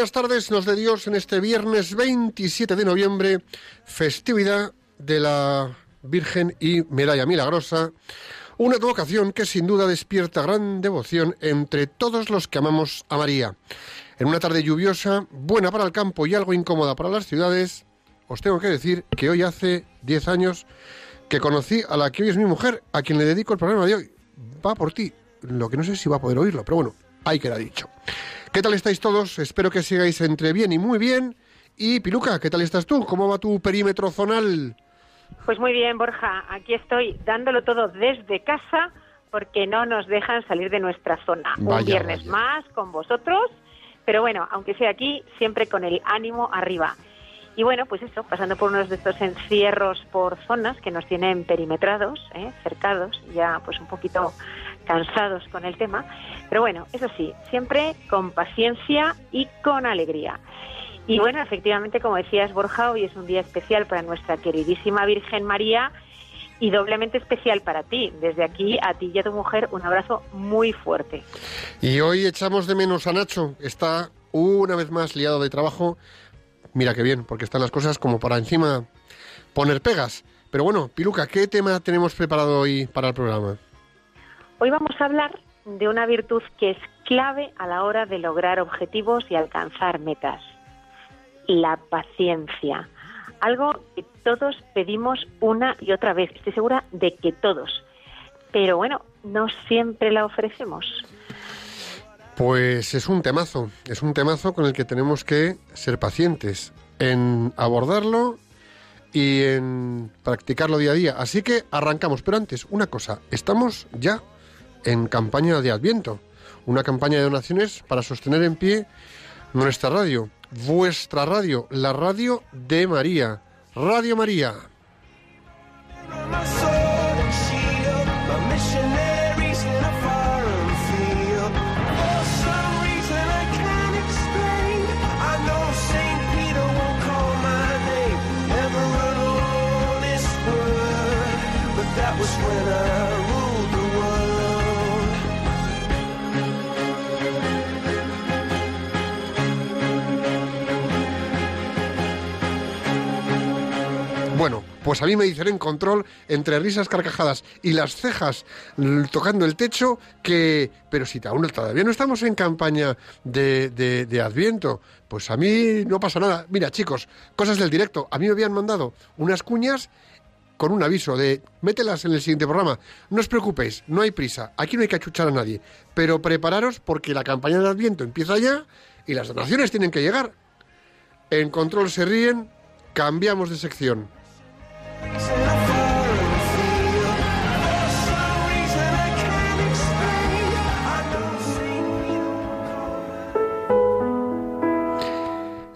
buenas tardes, nos de Dios en este viernes 27 de noviembre, festividad de la Virgen y Medalla Milagrosa, una advocación que sin duda despierta gran devoción entre todos los que amamos a María. En una tarde lluviosa, buena para el campo y algo incómoda para las ciudades, os tengo que decir que hoy hace 10 años que conocí a la que hoy es mi mujer, a quien le dedico el programa de hoy. Va por ti, lo que no sé si va a poder oírlo, pero bueno, ahí queda dicho. ¿Qué tal estáis todos? Espero que sigáis entre bien y muy bien. Y Piluca, ¿qué tal estás tú? ¿Cómo va tu perímetro zonal? Pues muy bien, Borja. Aquí estoy dándolo todo desde casa porque no nos dejan salir de nuestra zona. Vaya, Un viernes vaya. más con vosotros, pero bueno, aunque sea aquí, siempre con el ánimo arriba. Y bueno, pues eso, pasando por unos de estos encierros por zonas que nos tienen perimetrados, ¿eh? cercados, ya pues un poquito cansados con el tema. Pero bueno, eso sí, siempre con paciencia y con alegría. Y bueno, efectivamente, como decías, Borja, hoy es un día especial para nuestra queridísima Virgen María y doblemente especial para ti. Desde aquí, a ti y a tu mujer, un abrazo muy fuerte. Y hoy echamos de menos a Nacho. Está una vez más liado de trabajo. Mira qué bien, porque están las cosas como para encima poner pegas. Pero bueno, Piluca, ¿qué tema tenemos preparado hoy para el programa? Hoy vamos a hablar de una virtud que es clave a la hora de lograr objetivos y alcanzar metas. La paciencia. Algo que todos pedimos una y otra vez. Estoy segura de que todos. Pero bueno, no siempre la ofrecemos. Pues es un temazo, es un temazo con el que tenemos que ser pacientes en abordarlo y en practicarlo día a día. Así que arrancamos, pero antes, una cosa, estamos ya en campaña de Adviento, una campaña de donaciones para sostener en pie nuestra radio, vuestra radio, la radio de María, Radio María. Bueno, pues a mí me dicen en control, entre risas, carcajadas y las cejas tocando el techo, que... Pero si aún todavía no estamos en campaña de, de- de Adviento, pues a mí no pasa nada. Mira, chicos, cosas del directo. A mí me habían mandado unas cuñas con un aviso de mételas en el siguiente programa. No os preocupéis, no hay prisa. Aquí no hay que achuchar a nadie. Pero prepararos porque la campaña de Adviento empieza ya y las donaciones tienen que llegar. En control se ríen, cambiamos de sección.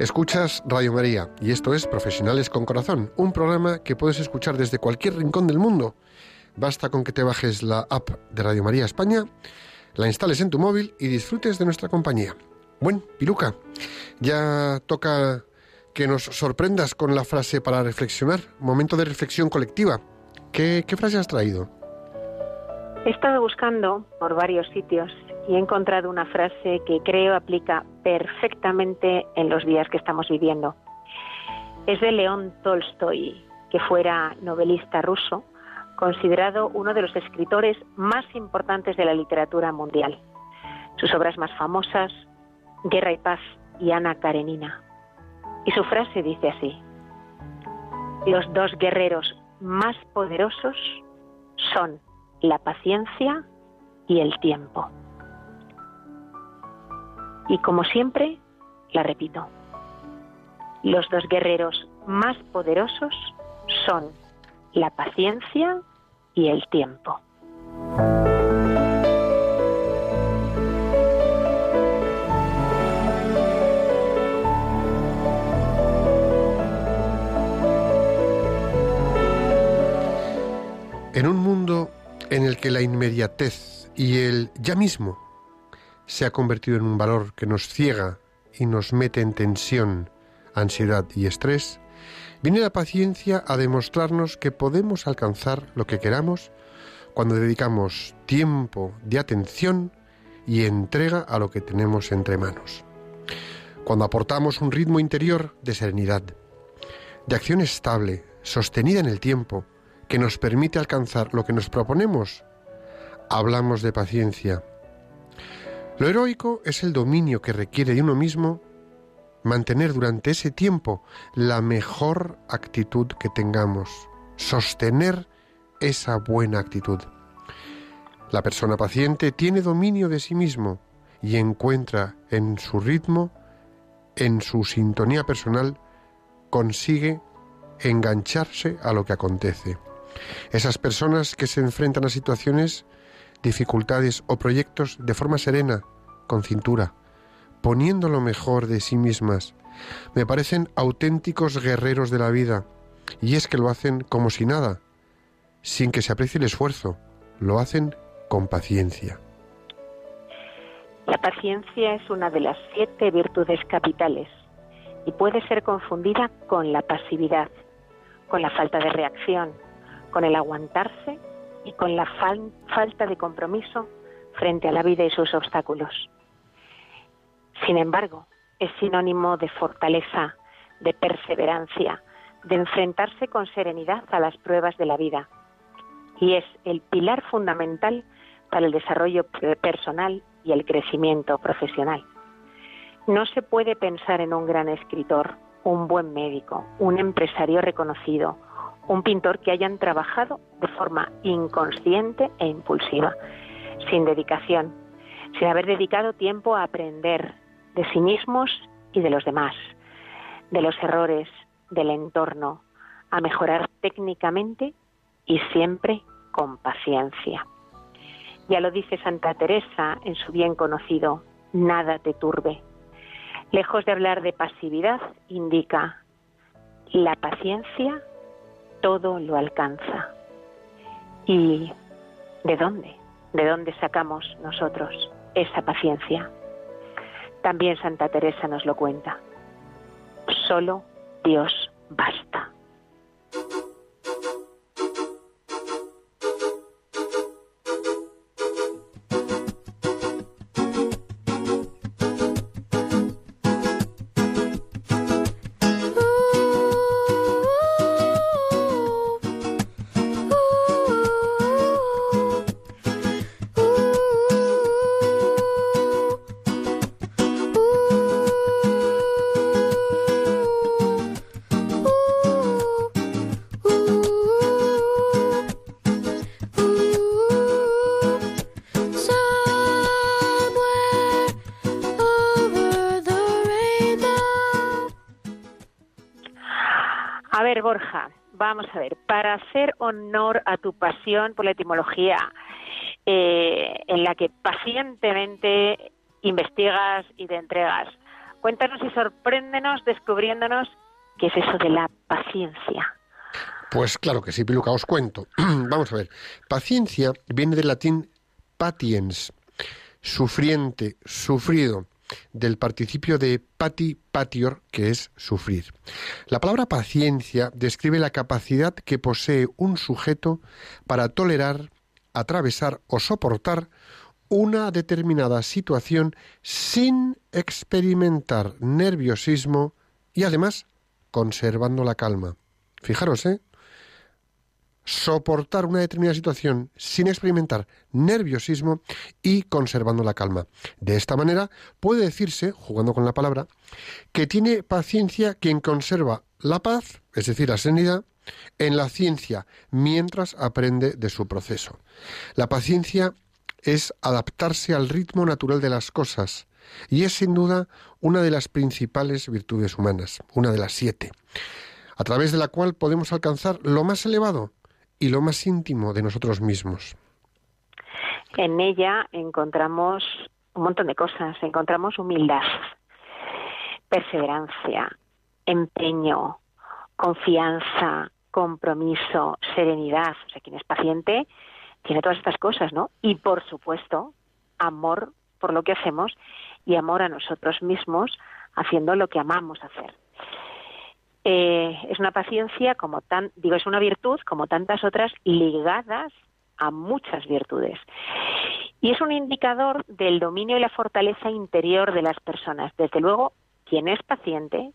Escuchas Radio María y esto es Profesionales con Corazón, un programa que puedes escuchar desde cualquier rincón del mundo. Basta con que te bajes la app de Radio María España, la instales en tu móvil y disfrutes de nuestra compañía. Buen, Piluca, ya toca que nos sorprendas con la frase para reflexionar, momento de reflexión colectiva. ¿Qué, frase has traído? He estado buscando por varios sitios y he encontrado una frase que creo aplica perfectamente en los días que estamos viviendo. Es de León Tolstoy, que fuera novelista ruso, considerado uno de los escritores más importantes de la literatura mundial. Sus obras más famosas, Guerra y Paz y Ana Karenina. Y su frase dice así, los dos guerreros más poderosos son la paciencia y el tiempo. Y como siempre, la repito, los dos guerreros más poderosos son la paciencia y el tiempo. En el que la inmediatez y el ya mismo se ha convertido en un valor que nos ciega y nos mete en tensión, ansiedad y estrés, viene la paciencia a demostrarnos que podemos alcanzar lo que queramos cuando dedicamos tiempo de atención y entrega a lo que tenemos entre manos. Cuando aportamos un ritmo interior de serenidad, de acción estable, sostenida en el tiempo, que nos permite alcanzar lo que nos proponemos, hablamos de paciencia. Lo heroico es el dominio que requiere de uno mismo mantener durante ese tiempo la mejor actitud que tengamos, sostener esa buena actitud. La persona paciente tiene dominio de sí mismo y encuentra en su ritmo, en su sintonía personal, consigue engancharse a lo que acontece. Esas personas que se enfrentan a situaciones, dificultades o proyectos de forma serena, con cintura, poniendo lo mejor de sí mismas, me parecen auténticos guerreros de la vida, y es que lo hacen como si nada, sin que se aprecie el esfuerzo, lo hacen con paciencia. La paciencia es una de las siete virtudes capitales y puede ser confundida con la pasividad, con la falta de reacción, con el aguantarse y con la fal- falta de compromiso frente a la vida y sus obstáculos. Sin embargo, es sinónimo de fortaleza, de perseverancia, de enfrentarse con serenidad a las pruebas de la vida y es el pilar fundamental para el desarrollo pe- personal y el crecimiento profesional. No se puede pensar en un gran escritor, un buen médico, un empresario reconocido, un pintor que hayan trabajado de forma inconsciente e impulsiva, sin dedicación, sin haber dedicado tiempo a aprender de sí mismos y de los demás, de los errores, del entorno, a mejorar técnicamente y siempre con paciencia. Ya lo dice Santa Teresa en su bien conocido, nada te turbe. Lejos de hablar de pasividad, indica, la paciencia todo lo alcanza. ¿Y de dónde? ¿De dónde sacamos nosotros esa paciencia? También Santa Teresa nos lo cuenta. Solo Dios basta. A ver, Borja, vamos a ver, para hacer honor a tu pasión por la etimología, eh, en la que pacientemente investigas y te entregas, cuéntanos y sorpréndenos descubriéndonos qué es eso de la paciencia. Pues claro que sí, Piluca, os cuento. Vamos a ver. Paciencia viene del latín patiens, sufriente, sufrido, del participio de pati patior, que es sufrir. La palabra paciencia describe la capacidad que posee un sujeto para tolerar, atravesar o soportar una determinada situación sin experimentar nerviosismo y además conservando la calma. Fijaros, ¿eh? Soportar una determinada situación sin experimentar nerviosismo y conservando la calma. De esta manera puede decirse, jugando con la palabra, que tiene paciencia quien conserva la paz, es decir, la serenidad, en la ciencia mientras aprende de su proceso. La paciencia es adaptarse al ritmo natural de las cosas y es sin duda una de las principales virtudes humanas, una de las siete, a través de la cual podemos alcanzar lo más elevado y lo más íntimo de nosotros mismos. En ella encontramos un montón de cosas. Encontramos humildad, perseverancia, empeño, confianza, compromiso, serenidad. O sea, quien es paciente tiene todas estas cosas, ¿no? Y por supuesto, amor por lo que hacemos y amor a nosotros mismos haciendo lo que amamos hacer. Eh, es una paciencia como tan, digo, es una virtud como tantas otras ligadas a muchas virtudes. Y es un indicador del dominio y la fortaleza interior de las personas. Desde luego, quien es paciente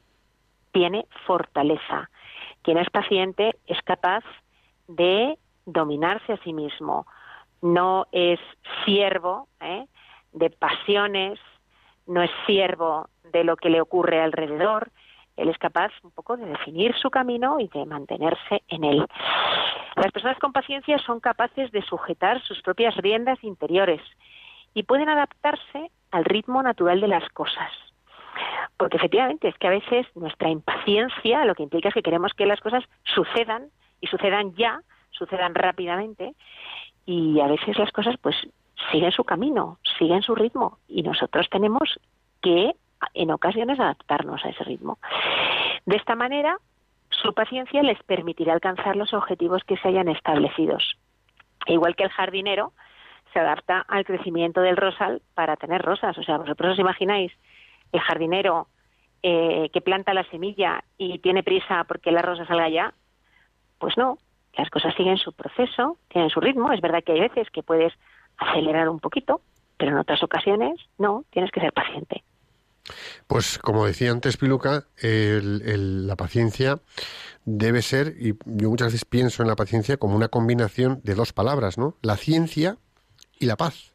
tiene fortaleza. Quien es paciente es capaz de dominarse a sí mismo. No es siervo ¿eh? de pasiones, no es siervo de lo que le ocurre alrededor, él es capaz un poco de definir su camino y de mantenerse en él. Las personas con paciencia son capaces de sujetar sus propias riendas interiores y pueden adaptarse al ritmo natural de las cosas. Porque efectivamente es que a veces nuestra impaciencia lo que implica es que queremos que las cosas sucedan y sucedan ya, sucedan rápidamente y a veces las cosas pues siguen su camino, siguen su ritmo y nosotros tenemos que en ocasiones adaptarnos a ese ritmo. De esta manera, su paciencia les permitirá alcanzar los objetivos que se hayan establecidos. Igual que el jardinero se adapta al crecimiento del rosal para tener rosas. O sea, vosotros os imagináis el jardinero eh, que planta la semilla y tiene prisa porque la rosa salga ya. Pues no, las cosas siguen su proceso, tienen su ritmo. Es verdad que hay veces que puedes acelerar un poquito, pero en otras ocasiones no, tienes que ser paciente. Pues como decía antes Piluca, la paciencia debe ser, y yo muchas veces pienso en la paciencia como una combinación de dos palabras, ¿no? La ciencia y la paz.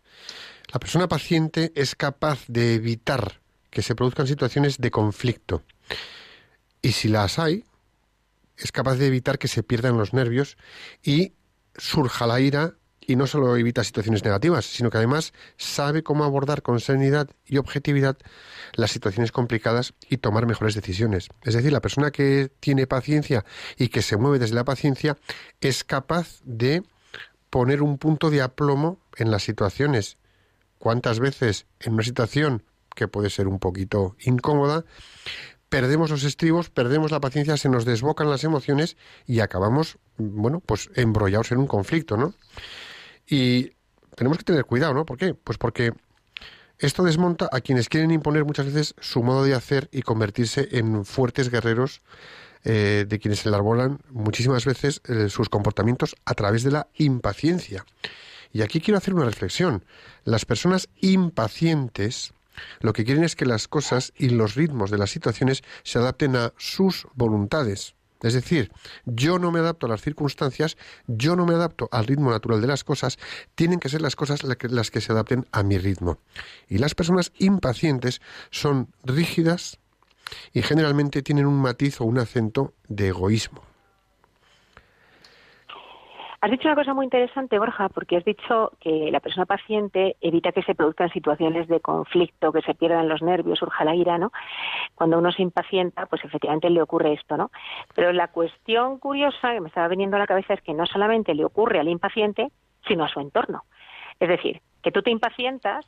La persona paciente es capaz de evitar que se produzcan situaciones de conflicto. Y si las hay, es capaz de evitar que se pierdan los nervios y surja la ira y no solo evita situaciones negativas, sino que además sabe cómo abordar con serenidad y objetividad las situaciones complicadas y tomar mejores decisiones. Es decir, la persona que tiene paciencia y que se mueve desde la paciencia es capaz de poner un punto de aplomo en las situaciones. ¿Cuántas veces en una situación que puede ser un poquito incómoda, perdemos los estribos, perdemos la paciencia, se nos desbocan las emociones y acabamos, bueno, pues embrollados en un conflicto, ¿no? Y tenemos que tener cuidado, ¿no? ¿Por qué? Pues porque esto desmonta a quienes quieren imponer muchas veces su modo de hacer y convertirse en fuertes guerreros eh, de quienes enarbolan muchísimas veces eh, sus comportamientos a través de la impaciencia. Y aquí quiero hacer una reflexión. Las personas impacientes lo que quieren es que las cosas y los ritmos de las situaciones se adapten a sus voluntades. Es decir, yo no me adapto a las circunstancias, yo no me adapto al ritmo natural de las cosas, tienen que ser las cosas las que se adapten a mi ritmo. Y las personas impacientes son rígidas y generalmente tienen un matiz o un acento de egoísmo. Has dicho una cosa muy interesante, Borja, porque has dicho que la persona paciente evita que se produzcan situaciones de conflicto, que se pierdan los nervios, surja la ira, ¿no? Cuando uno se impacienta, pues efectivamente le ocurre esto, ¿no? Pero la cuestión curiosa que me estaba viniendo a la cabeza es que no solamente le ocurre al impaciente, sino a su entorno. Es decir, que tú te impacientas,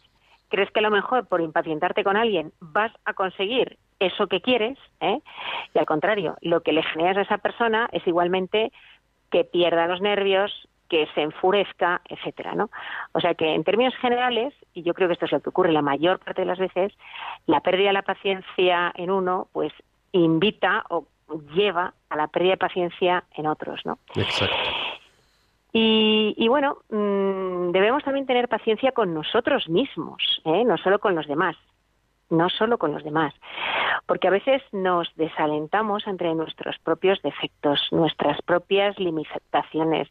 crees que a lo mejor por impacientarte con alguien vas a conseguir eso que quieres, ¿eh? y al contrario, lo que le generas a esa persona es igualmente que pierda los nervios, que se enfurezca, etcétera, ¿no? O sea que en términos generales, y yo creo que esto es lo que ocurre la mayor parte de las veces, la pérdida de la paciencia en uno, pues invita o lleva a la pérdida de paciencia en otros, ¿no? Exacto. Y, y bueno, mmm, debemos también tener paciencia con nosotros mismos, ¿eh? no solo con los demás, no solo con los demás, porque a veces nos desalentamos entre nuestros propios defectos, nuestras propias limitaciones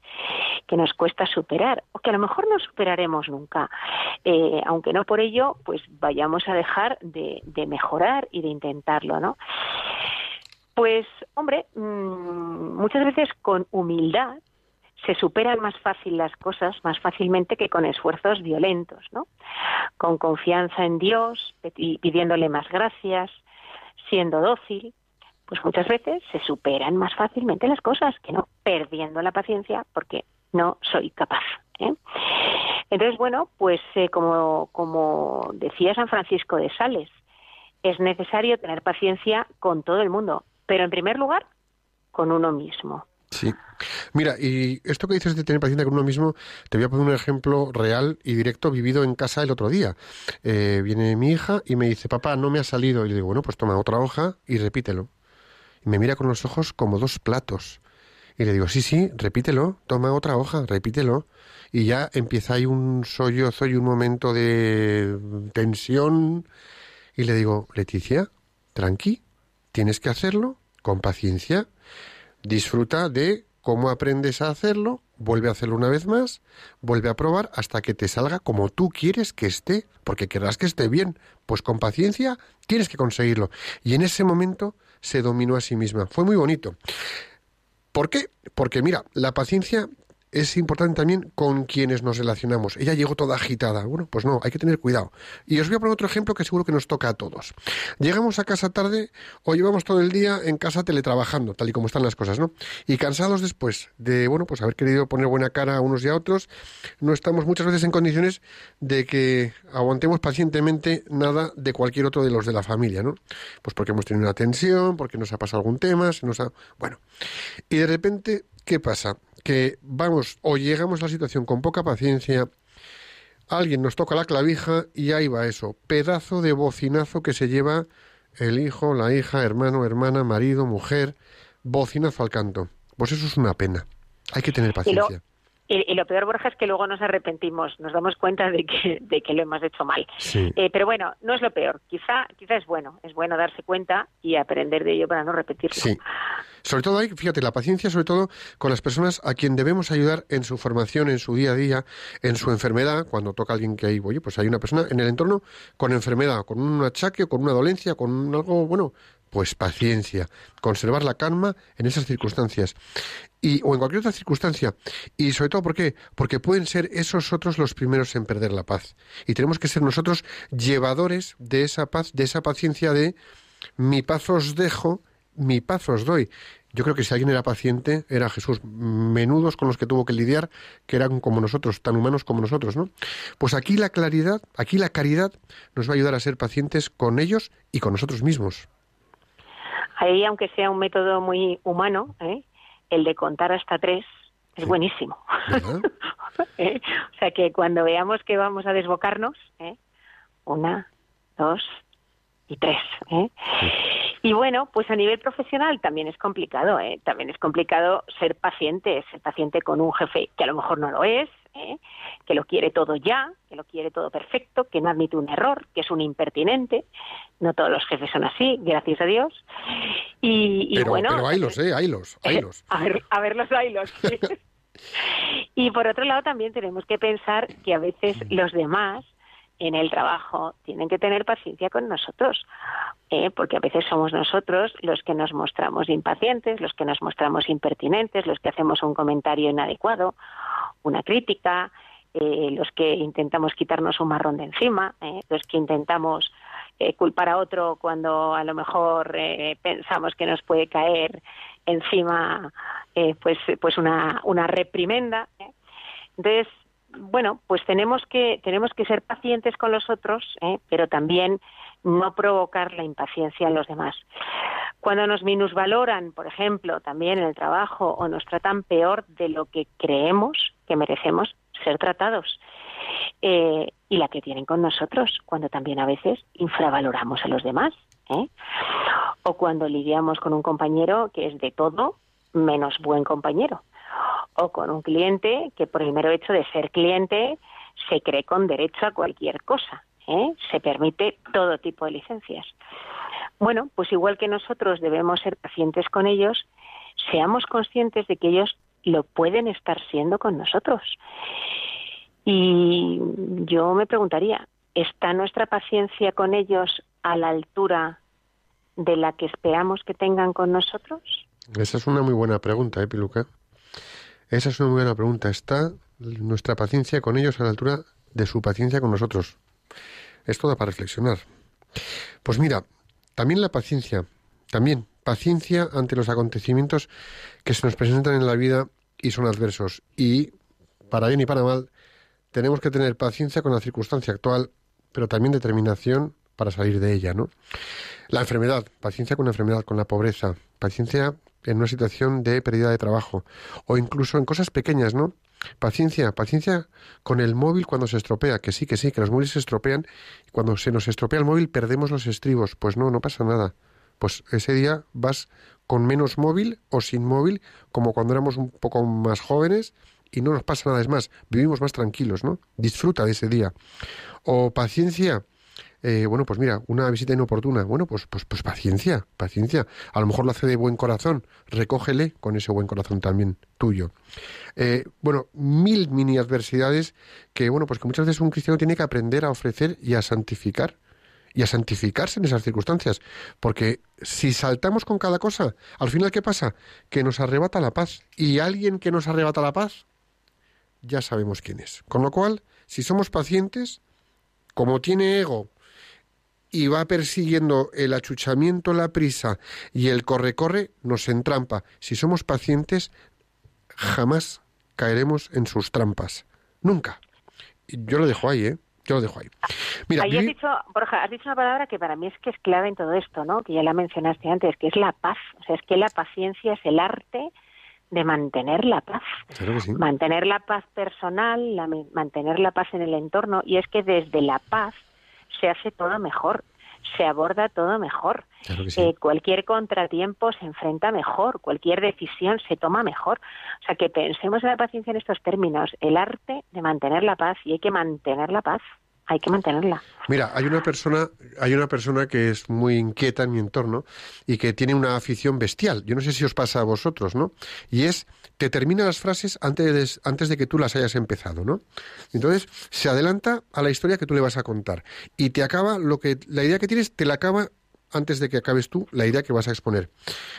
que nos cuesta superar o que a lo mejor no superaremos nunca, eh, aunque no por ello, pues vayamos a dejar de, de mejorar y de intentarlo, ¿no? Pues, hombre, mm, muchas veces con humildad se superan más fácil las cosas, más fácilmente que con esfuerzos violentos, ¿no? Con confianza en Dios, pidiéndole más gracias, siendo dócil, pues muchas veces se superan más fácilmente las cosas que no perdiendo la paciencia porque no soy capaz. ¿eh? Entonces, bueno, pues eh, como decía San Francisco de Sales, es necesario tener paciencia con todo el mundo, pero en primer lugar, con uno mismo. Sí. Mira, y esto que dices de tener paciencia con uno mismo, te voy a poner un ejemplo real y directo vivido en casa el otro día. Eh, viene mi hija y me dice, papá, no me ha salido. Y le digo, bueno, pues toma otra hoja y repítelo. Y me mira con los ojos como dos platos. Y le digo, sí, sí, repítelo, toma otra hoja, repítelo. Y ya empieza ahí un sollozo y un momento de tensión. Y le digo, Leticia, tranqui, tienes que hacerlo con paciencia. Disfruta de cómo aprendes a hacerlo, vuelve a hacerlo una vez más, vuelve a probar hasta que te salga como tú quieres que esté, porque querrás que esté bien. Pues con paciencia tienes que conseguirlo. Y en ese momento se dominó a sí misma. Fue muy bonito. ¿Por qué? Porque mira, la paciencia es importante también con quienes nos relacionamos. Ella llegó toda agitada. Bueno, pues no, hay que tener cuidado. Y os voy a poner otro ejemplo que seguro que nos toca a todos. Llegamos a casa tarde o llevamos todo el día en casa teletrabajando, tal y como están las cosas, ¿no? Y cansados después de, bueno, pues haber querido poner buena cara a unos y a otros, no estamos muchas veces en condiciones de que aguantemos pacientemente nada de cualquier otro de los de la familia, ¿no? Pues porque hemos tenido una tensión, porque nos ha pasado algún tema, se nos ha... Bueno, y de repente, ¿qué pasa? Que vamos o llegamos a la situación con poca paciencia, alguien nos toca la clavija y ahí va eso, pedazo de bocinazo que se lleva el hijo, la hija, hermano, hermana, marido, mujer, bocinazo al canto. Pues eso es una pena. Hay que tener paciencia. Y, y lo peor, Borja, es que luego nos arrepentimos, nos damos cuenta de que, de que lo hemos hecho mal. Sí. Eh, pero bueno, no es lo peor. Quizá, quizá es bueno, es bueno darse cuenta y aprender de ello para no repetirlo. Sí. Sobre todo hay, fíjate, la paciencia sobre todo con las personas a quien debemos ayudar en su formación, en su día a día, en su enfermedad, cuando toca a alguien que hay, oye, pues hay una persona en el entorno con enfermedad, con un achaque, con una dolencia, con algo, bueno, pues paciencia, conservar la calma en esas circunstancias. Y, o en cualquier otra circunstancia. Y sobre todo, ¿por qué? Porque pueden ser esos otros los primeros en perder la paz. Y tenemos que ser nosotros llevadores de esa paz, de esa paciencia de mi paz os dejo, mi paz os doy. Yo creo que si alguien era paciente, era Jesús. Menudos con los que tuvo que lidiar, que eran como nosotros, tan humanos como nosotros, ¿no? Pues aquí la claridad, aquí la caridad nos va a ayudar a ser pacientes con ellos y con nosotros mismos. Ahí, aunque sea un método muy humano, ¿eh? El de contar hasta tres es buenísimo. ¿Eh? O sea que cuando veamos que vamos a desbocarnos, ¿eh? una, dos y tres. ¿eh? Y bueno, pues a nivel profesional también es complicado, ¿eh? también es complicado ser paciente, ser paciente con un jefe que a lo mejor no lo es, ¿eh? que lo quiere todo ya, que lo quiere todo perfecto, que no admite un error, que es un impertinente. No todos los jefes son así, gracias a Dios. Y, y Pero, bueno, pero haylos, ¿eh? Haylos, haylos. a ver, a ver los bailos. sí. y por otro lado también tenemos que pensar que a veces los demás en el trabajo tienen que tener paciencia con nosotros, ¿eh? porque a veces somos nosotros los que nos mostramos impacientes, los que nos mostramos impertinentes, los que hacemos un comentario inadecuado, una crítica, eh, los que intentamos quitarnos un marrón de encima, ¿eh? los que intentamos eh, culpar a otro cuando a lo mejor pensamos que nos puede caer encima pues pues una, una reprimenda entonces bueno pues tenemos que tenemos que ser pacientes con los otros pero también no provocar la impaciencia en los demás cuando nos minusvaloran por ejemplo también en el trabajo o nos tratan peor de lo que creemos que merecemos ser tratados eh, y la que tienen con nosotros, cuando también a veces infravaloramos a los demás. ¿eh? O cuando lidiamos con un compañero que es de todo menos buen compañero. O con un cliente que por el mero hecho de ser cliente se cree con derecho a cualquier cosa. ¿eh? Se permite todo tipo de licencias. Bueno, pues igual que nosotros debemos ser pacientes con ellos, seamos conscientes de que ellos lo pueden estar siendo con nosotros. Y yo me preguntaría, ¿está nuestra paciencia con ellos a la altura de la que esperamos que tengan con nosotros? Esa es una muy buena pregunta, ¿eh, Piluca? Esa es una muy buena pregunta. ¿Está nuestra paciencia con ellos a la altura de su paciencia con nosotros? Es toda para reflexionar. Pues mira, también la paciencia, también paciencia ante los acontecimientos que se nos presentan en la vida y son adversos. Y, para bien y para mal, tenemos que tener paciencia con la circunstancia actual, pero también determinación para salir de ella, ¿no? La enfermedad, paciencia con la enfermedad, con la pobreza, paciencia en una situación de pérdida de trabajo o incluso en cosas pequeñas, ¿no? Paciencia, paciencia con el móvil cuando se estropea, que sí, que sí, que los móviles se estropean y cuando se nos estropea el móvil perdemos los estribos. Pues no, no pasa nada. Pues ese día vas con menos móvil o sin móvil, como cuando éramos un poco más jóvenes y no nos pasa nada, es más, vivimos más tranquilos, ¿no? Disfruta de ese día. O paciencia, eh, bueno, pues mira, una visita inoportuna, bueno, pues, pues, pues paciencia, paciencia. A lo mejor lo hace de buen corazón, recógele con ese buen corazón también tuyo. Eh, bueno, mil mini adversidades que, bueno, pues que muchas veces un cristiano tiene que aprender a ofrecer y a santificar y a santificarse en esas circunstancias. Porque si saltamos con cada cosa, al final, ¿qué pasa? Que nos arrebata la paz. Y alguien que nos arrebata la paz, ya sabemos quién es. Con lo cual, si somos pacientes, como tiene ego y va persiguiendo el achuchamiento, la prisa y el corre-corre, nos entrampa. Si somos pacientes, jamás caeremos en sus trampas. Nunca. Yo lo dejo ahí, ¿eh? Yo lo dejo ahí. Mira, Ahí has dicho, Borja, has dicho una palabra que para mí es que es clave en todo esto, ¿no? Que ya la mencionaste antes, que es la paz. O sea, es que la paciencia es el arte de mantener la paz. Claro que sí. Mantener la paz personal, la- mantener la paz en el entorno, y es que desde la paz se hace todo mejor, se aborda todo mejor. Claro que sí. Eh, cualquier contratiempo se enfrenta mejor, cualquier decisión se toma mejor. O sea, que pensemos en la paciencia en estos términos, el arte de mantener la paz, y hay que mantener la paz, hay que mantenerla. Mira, hay una persona, hay una persona que es muy inquieta en mi entorno y que tiene una afición bestial. Yo no sé si os pasa a vosotros, ¿no? Y es te termina las frases antes de, antes de que tú las hayas empezado, ¿no? Entonces se adelanta a la historia que tú le vas a contar y te acaba lo que la idea que tienes te la acaba antes de que acabes tú la idea que vas a exponer.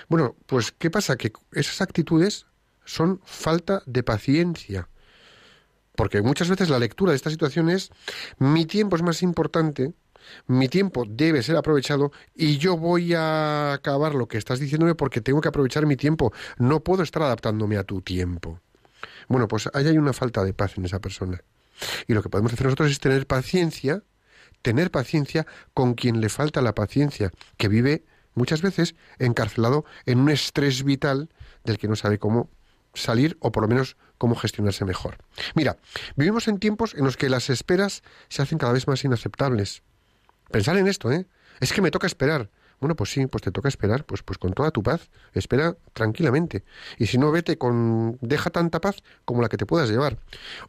Bueno, pues qué pasa que esas actitudes son falta de paciencia. Porque muchas veces la lectura de esta situación es mi tiempo es más importante, mi tiempo debe ser aprovechado y yo voy a acabar lo que estás diciéndome porque tengo que aprovechar mi tiempo. No puedo estar adaptándome a tu tiempo. Bueno, pues ahí hay una falta de paz en esa persona. Y lo que podemos hacer nosotros es tener paciencia, tener paciencia con quien le falta la paciencia, que vive muchas veces encarcelado en un estrés vital del que no sabe cómo salir o por lo menos cómo gestionarse mejor. Mira, vivimos en tiempos en los que las esperas se hacen cada vez más inaceptables. Pensar en esto, ¿eh? Es que me toca esperar. Bueno, pues sí, pues te toca esperar, pues, pues con toda tu paz, espera tranquilamente. Y si no, vete con, deja tanta paz como la que te puedas llevar.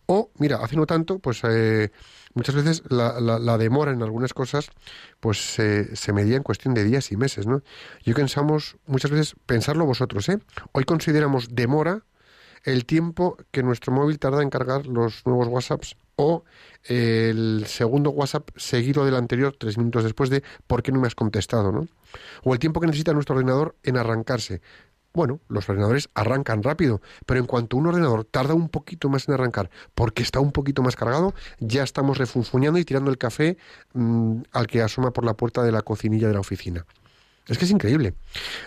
O, mira, hace no tanto, pues eh, muchas veces la, la- la demora en algunas cosas, pues eh, se medía en cuestión de días y meses, ¿no? Yo pensamos, muchas veces, pensarlo vosotros, ¿eh? Hoy consideramos demora el tiempo que nuestro móvil tarda en cargar los nuevos WhatsApps o el segundo WhatsApp seguido del anterior tres minutos después de ¿por qué no me has contestado? ¿no? O el tiempo que necesita nuestro ordenador en arrancarse. Bueno, los ordenadores arrancan rápido, pero en cuanto un ordenador tarda un poquito más en arrancar porque está un poquito más cargado, ya estamos refunfuñando y tirando el café mm, al que asoma por la puerta de la cocinilla de la oficina. Es que es increíble.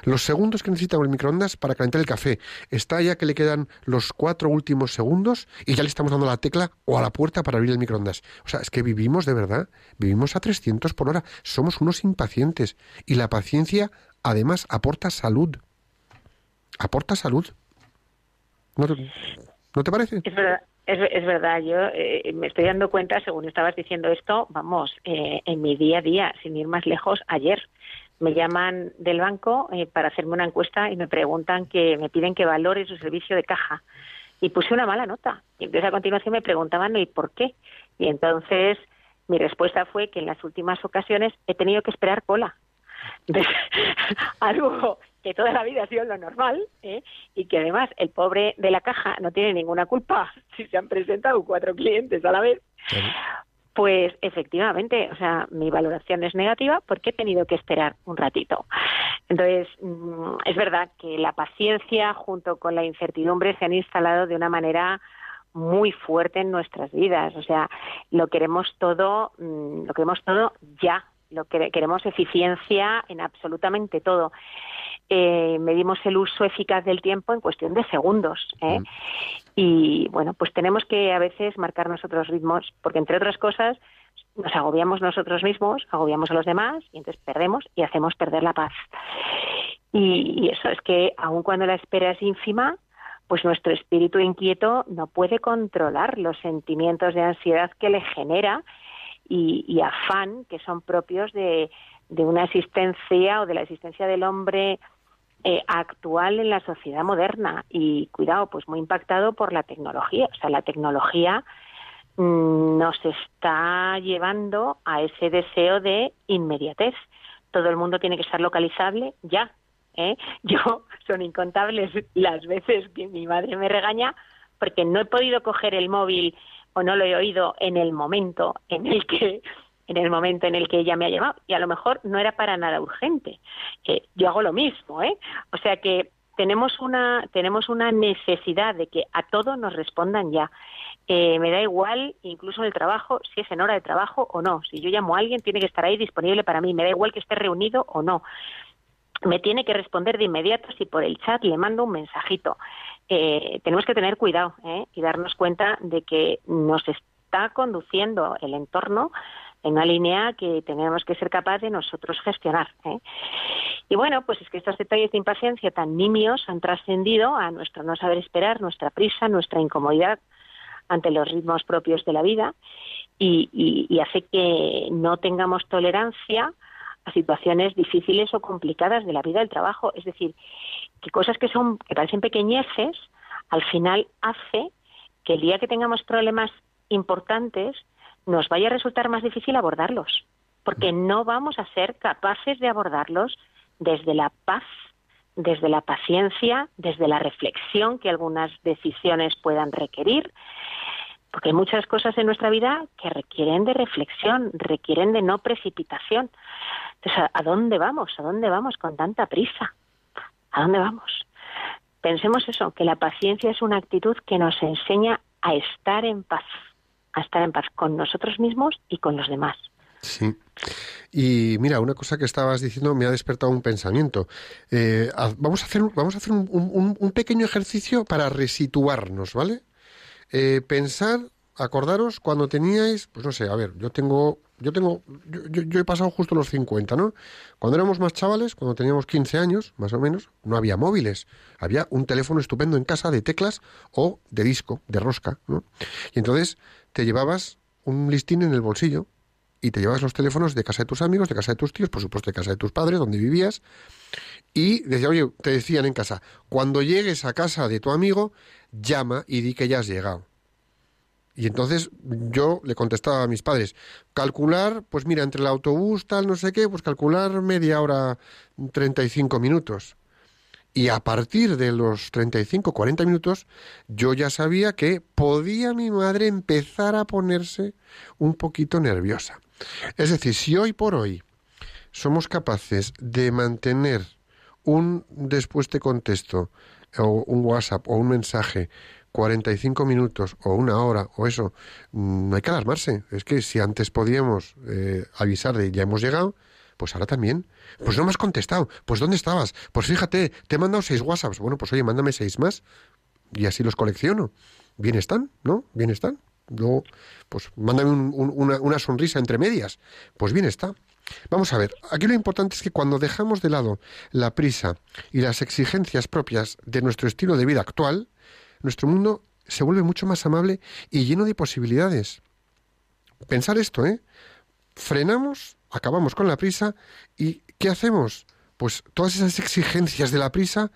Los segundos que necesita el microondas para calentar el café. Está ya que le quedan los cuatro últimos segundos y ya le estamos dando la tecla o a la puerta para abrir el microondas. O sea, es que vivimos de verdad. Vivimos a 300 por hora. Somos unos impacientes. Y la paciencia, además, aporta salud. Aporta salud. ¿No te, ¿no te parece? Es verdad. Es, es verdad, yo eh, me estoy dando cuenta, según estabas diciendo esto, vamos, eh, en mi día a día, sin ir más lejos, ayer me llaman del banco eh, para hacerme una encuesta y me preguntan que me piden que valore su servicio de caja. Y puse una mala nota. Y entonces a continuación me preguntaban el por qué y entonces mi respuesta fue que en las últimas ocasiones he tenido que esperar cola. Algo que toda la vida ha sido lo normal ¿eh? y que además el pobre de la caja no tiene ninguna culpa si se han presentado cuatro clientes a la vez, pues efectivamente, o sea, mi valoración es negativa porque he tenido que esperar un ratito. Entonces, mm, es verdad que la paciencia junto con la incertidumbre se han instalado de una manera muy fuerte en nuestras vidas. O sea, lo queremos todo, mm, lo queremos todo ya. Lo que queremos eficiencia en absolutamente todo. Eh, medimos el uso eficaz del tiempo en cuestión de segundos. ¿eh? Y bueno, pues tenemos que a veces marcar nosotros ritmos, porque entre otras cosas nos agobiamos nosotros mismos, agobiamos a los demás y entonces perdemos y hacemos perder la paz. Y, y eso es que aun cuando la espera es ínfima, pues nuestro espíritu inquieto no puede controlar los sentimientos de ansiedad que le genera y, y afán que son propios de, de una existencia o de la existencia del hombre eh, actual en la sociedad moderna y cuidado, pues muy impactado por la tecnología. O sea, la tecnología mm, nos está llevando a ese deseo de inmediatez. Todo el mundo tiene que estar localizable ya. ¿eh? Yo son incontables las veces que mi madre me regaña porque no he podido coger el móvil o no lo he oído en el momento en el que en el momento en el que ella me ha llamado y a lo mejor no era para nada urgente. Eh, yo hago lo mismo, ¿eh? O sea que tenemos una tenemos una necesidad de que a todo nos respondan ya. Eh, me da igual, incluso el trabajo, si es en hora de trabajo o no. Si yo llamo a alguien, tiene que estar ahí disponible para mí. Me da igual que esté reunido o no. Me tiene que responder de inmediato si por el chat le mando un mensajito. Eh, tenemos que tener cuidado ¿eh? y darnos cuenta de que nos está conduciendo el entorno en una línea que tenemos que ser capaces de nosotros gestionar. ¿eh? Y bueno, pues es que estos detalles de impaciencia tan nimios han trascendido a nuestro no saber esperar, nuestra prisa, nuestra incomodidad ante los ritmos propios de la vida y, y, y hace que no tengamos tolerancia a situaciones difíciles o complicadas de la vida del trabajo. Es decir, que cosas que son que parecen pequeñeces, al final hace que el día que tengamos problemas importantes nos vaya a resultar más difícil abordarlos, porque no vamos a ser capaces de abordarlos desde la paz, desde la paciencia, desde la reflexión que algunas decisiones puedan requerir, porque hay muchas cosas en nuestra vida que requieren de reflexión, requieren de no precipitación. Entonces, ¿a dónde vamos? ¿A dónde vamos con tanta prisa? ¿A dónde vamos? Pensemos eso, que la paciencia es una actitud que nos enseña a estar en paz, a estar en paz con nosotros mismos y con los demás. Sí. Y mira, una cosa que estabas diciendo me ha despertado un pensamiento. Eh, vamos a hacer, vamos a hacer un- un pequeño ejercicio para resituarnos, ¿vale? Eh, pensar, acordaros cuando teníais, pues no sé, a ver, yo tengo, yo tengo, yo, yo- yo he pasado justo los 50, ¿no? Cuando éramos más chavales, cuando teníamos 15 años, más o menos, no había móviles. Había un teléfono estupendo en casa de teclas o de disco, de rosca, ¿no? Y entonces te llevabas un listín en el bolsillo y te llevabas los teléfonos de casa de tus amigos, de casa de tus tíos, por supuesto de casa de tus padres, donde vivías, y decía, oye, te decían en casa, cuando llegues a casa de tu amigo, llama y di que ya has llegado. Y entonces yo le contestaba a mis padres, calcular, pues mira, entre el autobús, tal, no sé qué, pues calcular media hora, 35 minutos. Y a partir de los 35, 40 minutos, yo ya sabía que podía mi madre empezar a ponerse un poquito nerviosa. Es decir, si hoy por hoy somos capaces de mantener un después te contesto, o un WhatsApp, o un mensaje, 45 minutos, o una hora, o eso, mm, no hay que alarmarse. Es que si antes podíamos eh, avisar de ya hemos llegado, pues ahora también. Pues no me has contestado. Pues ¿dónde estabas? Pues fíjate, te he mandado seis WhatsApps. Bueno, pues oye, mándame seis más y así los colecciono. Bien están, ¿no? Bien están. Luego, pues mándame un- un- una, una sonrisa entre medias. Pues bien está. Vamos a ver, aquí lo importante es que cuando dejamos de lado la prisa y las exigencias propias de nuestro estilo de vida actual, nuestro mundo se vuelve mucho más amable y lleno de posibilidades. Pensar esto, ¿eh? Frenamos, acabamos con la prisa y ¿qué hacemos? Pues todas esas exigencias de la prisa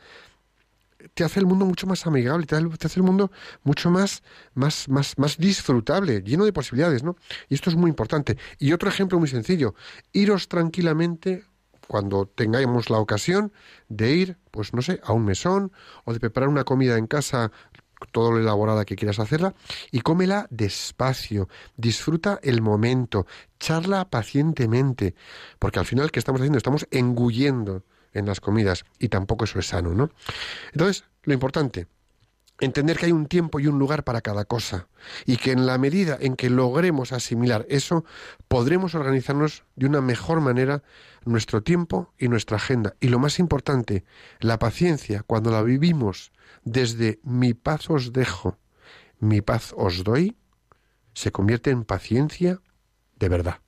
te hace el mundo mucho más amigable, te, hace- el mundo mucho más, más, más, más disfrutable, lleno de posibilidades, ¿no? Y esto es muy importante. Y otro ejemplo muy sencillo, iros tranquilamente cuando tengamos la ocasión de ir, pues no sé, a un mesón o de preparar una comida en casa todo lo elaborada que quieras hacerla y cómela despacio, disfruta el momento, charla pacientemente, porque al final, ¿qué estamos haciendo? Estamos engullendo en las comidas y tampoco eso es sano, ¿no? Entonces, lo importante, entender que hay un tiempo y un lugar para cada cosa y que en la medida en que logremos asimilar eso, podremos organizarnos de una mejor manera nuestro tiempo y nuestra agenda. Y lo más importante, la paciencia, cuando la vivimos desde mi paz os dejo, mi paz os doy, se convierte en paciencia de verdad.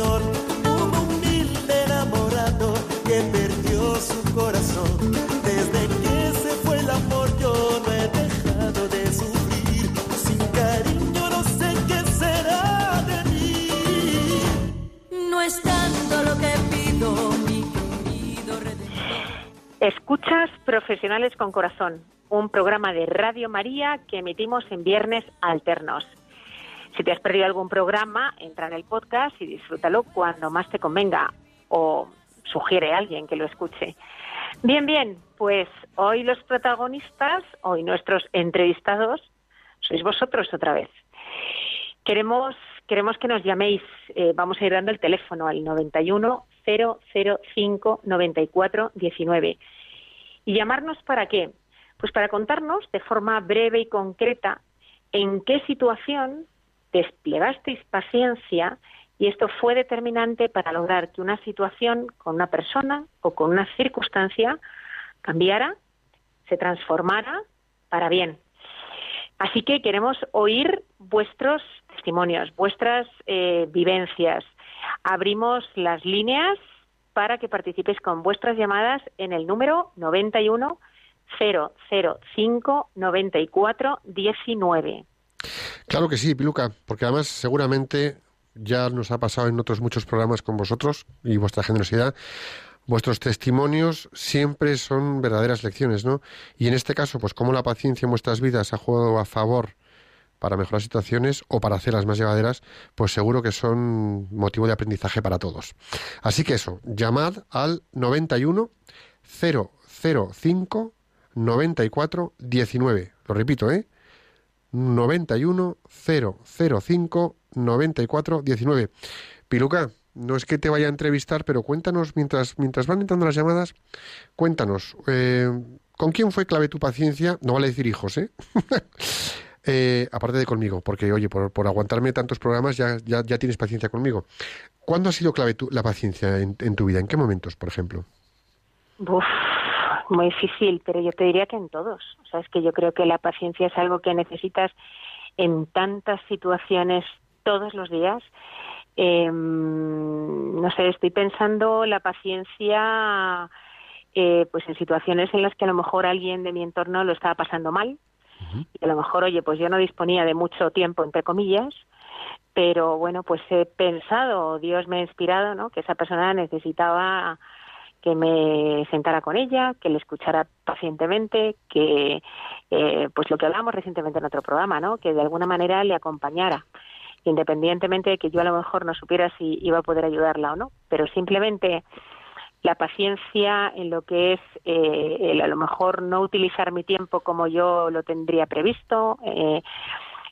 Oración. Un humilde enamorado que perdió su corazón. Desde que se fue el amor yo no he dejado de sufrir. Sin cariño no sé qué será de mí. No es tanto lo que pido, mi querido redentor. Escuchas Profesionales con Corazón, un programa de Radio María que emitimos en viernes alternos. Si te has perdido algún programa, entra en el podcast y disfrútalo cuando más te convenga o sugiere a alguien que lo escuche. Bien, bien, pues hoy los protagonistas, hoy nuestros entrevistados, sois vosotros otra vez. Queremos, queremos que nos llaméis, eh, vamos a ir dando el teléfono al 91 005 94 19. ¿Y llamarnos para qué? Pues para contarnos de forma breve y concreta en qué situación desplegasteis paciencia y esto fue determinante para lograr que una situación con una persona o con una circunstancia cambiara, se transformara para bien. Así que queremos oír vuestros testimonios, vuestras eh, vivencias. Abrimos las líneas para que participéis con vuestras llamadas en el número 91 005 94 19. Claro que sí, Piluca, porque además seguramente ya nos ha pasado en otros muchos programas con vosotros y vuestra generosidad. Vuestros testimonios siempre son verdaderas lecciones, ¿no? Y en este caso, pues cómo la paciencia en vuestras vidas ha jugado a favor para mejorar situaciones o para hacerlas más llevaderas, pues seguro que son motivo de aprendizaje para todos. Así que eso, llamad al 91 005 94 19. Lo repito, ¿eh? 91 005 94 19. Piluca, no es que te vaya a entrevistar, pero cuéntanos, mientras, mientras van entrando las llamadas, cuéntanos, eh, ¿con quién fue clave tu paciencia? No vale decir hijos, ¿eh? Eh, aparte de conmigo, porque oye, por, por aguantarme tantos programas ya, ya, ya, tienes paciencia conmigo. ¿Cuándo ha sido clave tu, la paciencia en, tu vida? ¿En qué momentos, por ejemplo? Uf, muy difícil, pero yo te diría que en todos. O sea, es que yo creo que la paciencia es algo que necesitas en tantas situaciones todos los días. Eh, no sé, estoy pensando la paciencia eh, pues en situaciones en las que a lo mejor alguien de mi entorno lo estaba pasando mal y a lo mejor, oye, pues yo no disponía de mucho tiempo, entre comillas, pero bueno, pues he pensado, Dios me ha inspirado, ¿no? Que esa persona necesitaba que me sentara con ella, que le escuchara pacientemente, que, eh, pues lo que hablamos recientemente en otro programa, ¿no? Que de alguna manera le acompañara, independientemente de que yo a lo mejor no supiera si iba a poder ayudarla o no, pero simplemente la paciencia en lo que es eh, el a lo mejor no utilizar mi tiempo como yo lo tendría previsto, eh,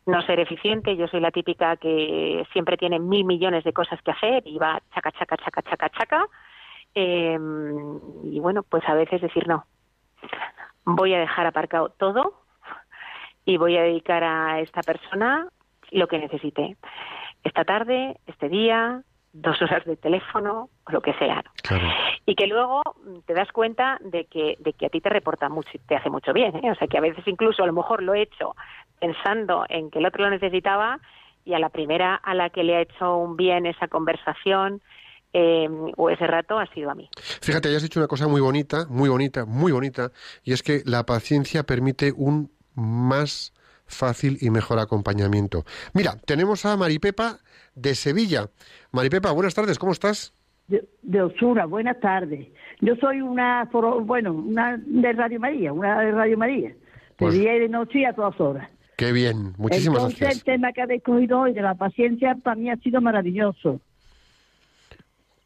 no ser eficiente. Yo soy la típica que siempre tiene mil millones de cosas que hacer y va chaca, chaca, chaca, chaca, chaca. Eh, y bueno, pues a veces decir no. Voy a dejar aparcado todo y voy a dedicar a esta persona lo que necesite. Esta tarde, este día, dos horas de teléfono o lo que sea. Claro. Y que luego te das cuenta de que, de que a ti te reporta mucho y te hace mucho bien. ¿eh? O sea, que a veces incluso a lo mejor lo he hecho pensando en que el otro lo necesitaba y a la primera a la que le ha hecho un bien esa conversación eh, o ese rato ha sido a mí. Fíjate, has dicho una cosa muy bonita, muy bonita, muy bonita, y es que la paciencia permite un más fácil y mejor acompañamiento. Mira, tenemos a Maripepa de Sevilla. Maripepa, buenas tardes, ¿cómo estás? de, de Osuna, buenas tardes. Yo soy una, foro- bueno, una de Radio María, una de Radio María, Pues- de día y de noche y a todas horas. Qué bien, muchísimas Entonces, gracias. el tema que habéis cogido hoy de la paciencia para mí ha sido maravilloso.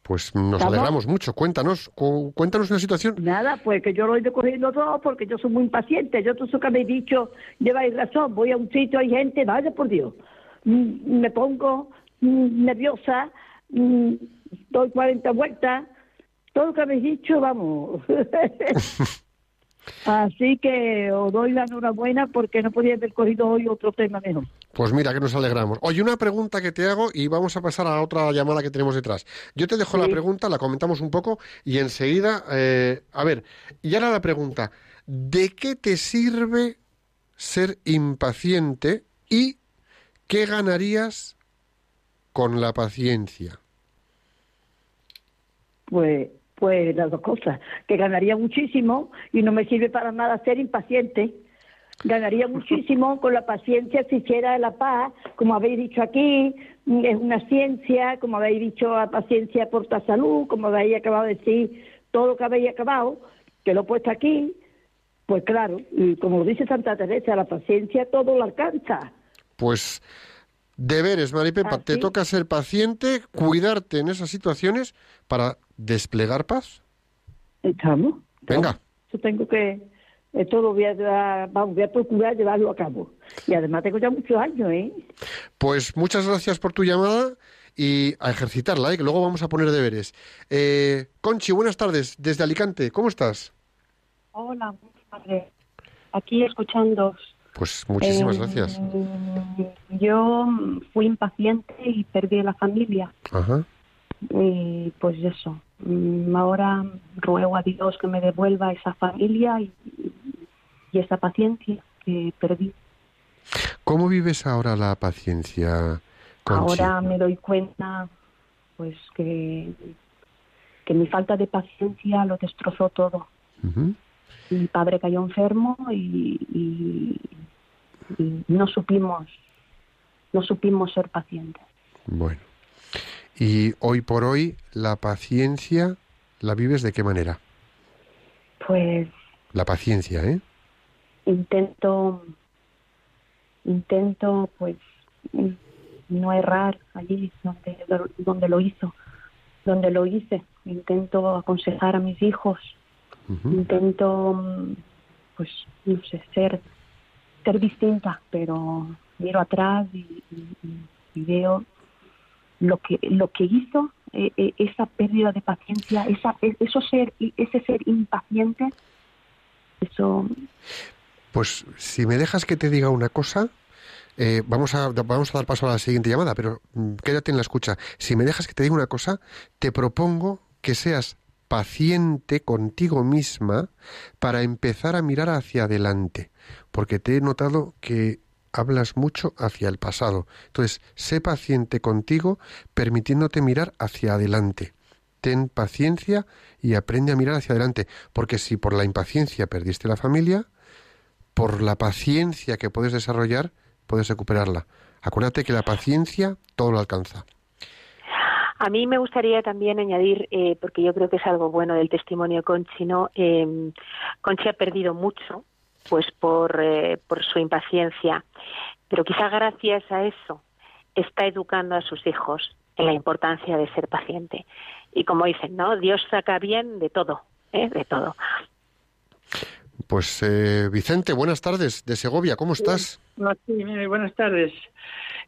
Pues nos ¿Estamos? alegramos mucho. Cuéntanos, cu- cuéntanos una situación. Nada, pues que yo lo he ido cogiendo todo porque yo soy muy impaciente. Yo todo eso que habéis dicho, lleváis razón. Voy a un sitio, hay gente, vaya por Dios. Mm, Me pongo mm, nerviosa, mm, doy 40 vueltas. Todo lo que habéis dicho, vamos. Así que os doy la enhorabuena porque no podía haber cogido hoy otro tema mejor. Pues mira, que nos alegramos. Oye, una pregunta que te hago y vamos a pasar a otra llamada que tenemos detrás. Yo te dejo la pregunta, la comentamos un poco y enseguida, eh, a ver, y ahora la pregunta, ¿de qué te sirve ser impaciente y qué ganarías con la paciencia? Pues, pues las dos cosas, que ganaría muchísimo y no me sirve para nada ser impaciente. Ganaría muchísimo con la paciencia si hiciera la paz, como habéis dicho aquí, mm, es una ciencia, como habéis dicho, la paciencia aporta salud, como habéis acabado de decir, todo lo que habéis acabado, que lo he puesto aquí, pues claro, y como dice Santa Teresa, la paciencia todo lo alcanza. Pues deberes, Maripepa, te toca ser paciente, cuidarte en esas situaciones para desplegar paz. ¿Estamos? Venga. Yo tengo que, esto lo voy a, llevar- voy a procurar llevarlo a cabo. Y además tengo ya muchos años, ¿eh? Pues muchas gracias por tu llamada y a ejercitarla, ¿eh? que luego vamos a poner deberes. Eh, Conchi, buenas tardes, desde Alicante, ¿cómo estás? Hola, buenas tardes. Aquí escuchando. Pues muchísimas Eh, gracias. Yo fui impaciente y perdí a la familia. Ajá. Y pues eso. mm, Ahora ruego a Dios que me devuelva esa familia y, y esa paciencia que perdí. ¿Cómo vives ahora la paciencia, Conchi? Ahora me doy cuenta pues que, que mi falta de paciencia lo destrozó todo. Mi padre cayó enfermo y, y- y no supimos no supimos ser pacientes Bueno. Y hoy por hoy, la paciencia, ¿la vives de qué manera? pues La paciencia, ¿eh? intento intento pues no errar allí donde donde lo hizo donde lo hice intento aconsejar a mis hijos intento pues no sé ser ser distinta pero miro atrás y, y- y- y veo lo que lo que hizo eh, eh, esa pérdida de paciencia e- eso ser ese ser impaciente eso Pues si me dejas que te diga una cosa, eh, vamos, a, vamos a dar paso a la siguiente llamada, pero mm, quédate en la escucha. Si me dejas que te diga una cosa, te propongo que seas paciente contigo misma para empezar a mirar hacia adelante, porque te he notado que hablas mucho hacia el pasado. Entonces, sé paciente contigo, permitiéndote mirar hacia adelante. Ten paciencia y aprende a mirar hacia adelante, porque si por la impaciencia perdiste la familia, por la paciencia que puedes desarrollar, puedes recuperarla. Acuérdate que la paciencia todo lo alcanza. A mí me gustaría también añadir, eh, porque yo creo que es algo bueno del testimonio de Conchi, ¿no? Eh, Conchi ha perdido mucho, pues por, eh, por su impaciencia, pero quizá gracias a eso está educando a sus hijos en la importancia de ser paciente. Y como dicen, ¿no? Dios saca bien de todo, ¿eh? De todo. Pues eh, Vicente, buenas tardes, de Segovia, ¿cómo estás? Sí, buenas tardes.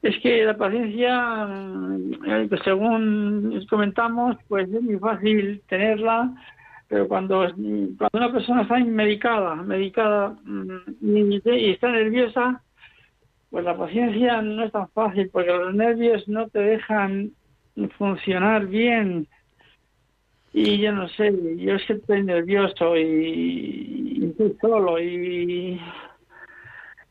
Es que la paciencia, eh, según comentamos, pues es muy fácil tenerla, pero cuando, cuando una persona está medicada, medicada mm, y, está nerviosa, pues la paciencia no es tan fácil porque los nervios no te dejan funcionar bien. Y yo no sé, yo es que estoy nervioso y, y estoy solo y,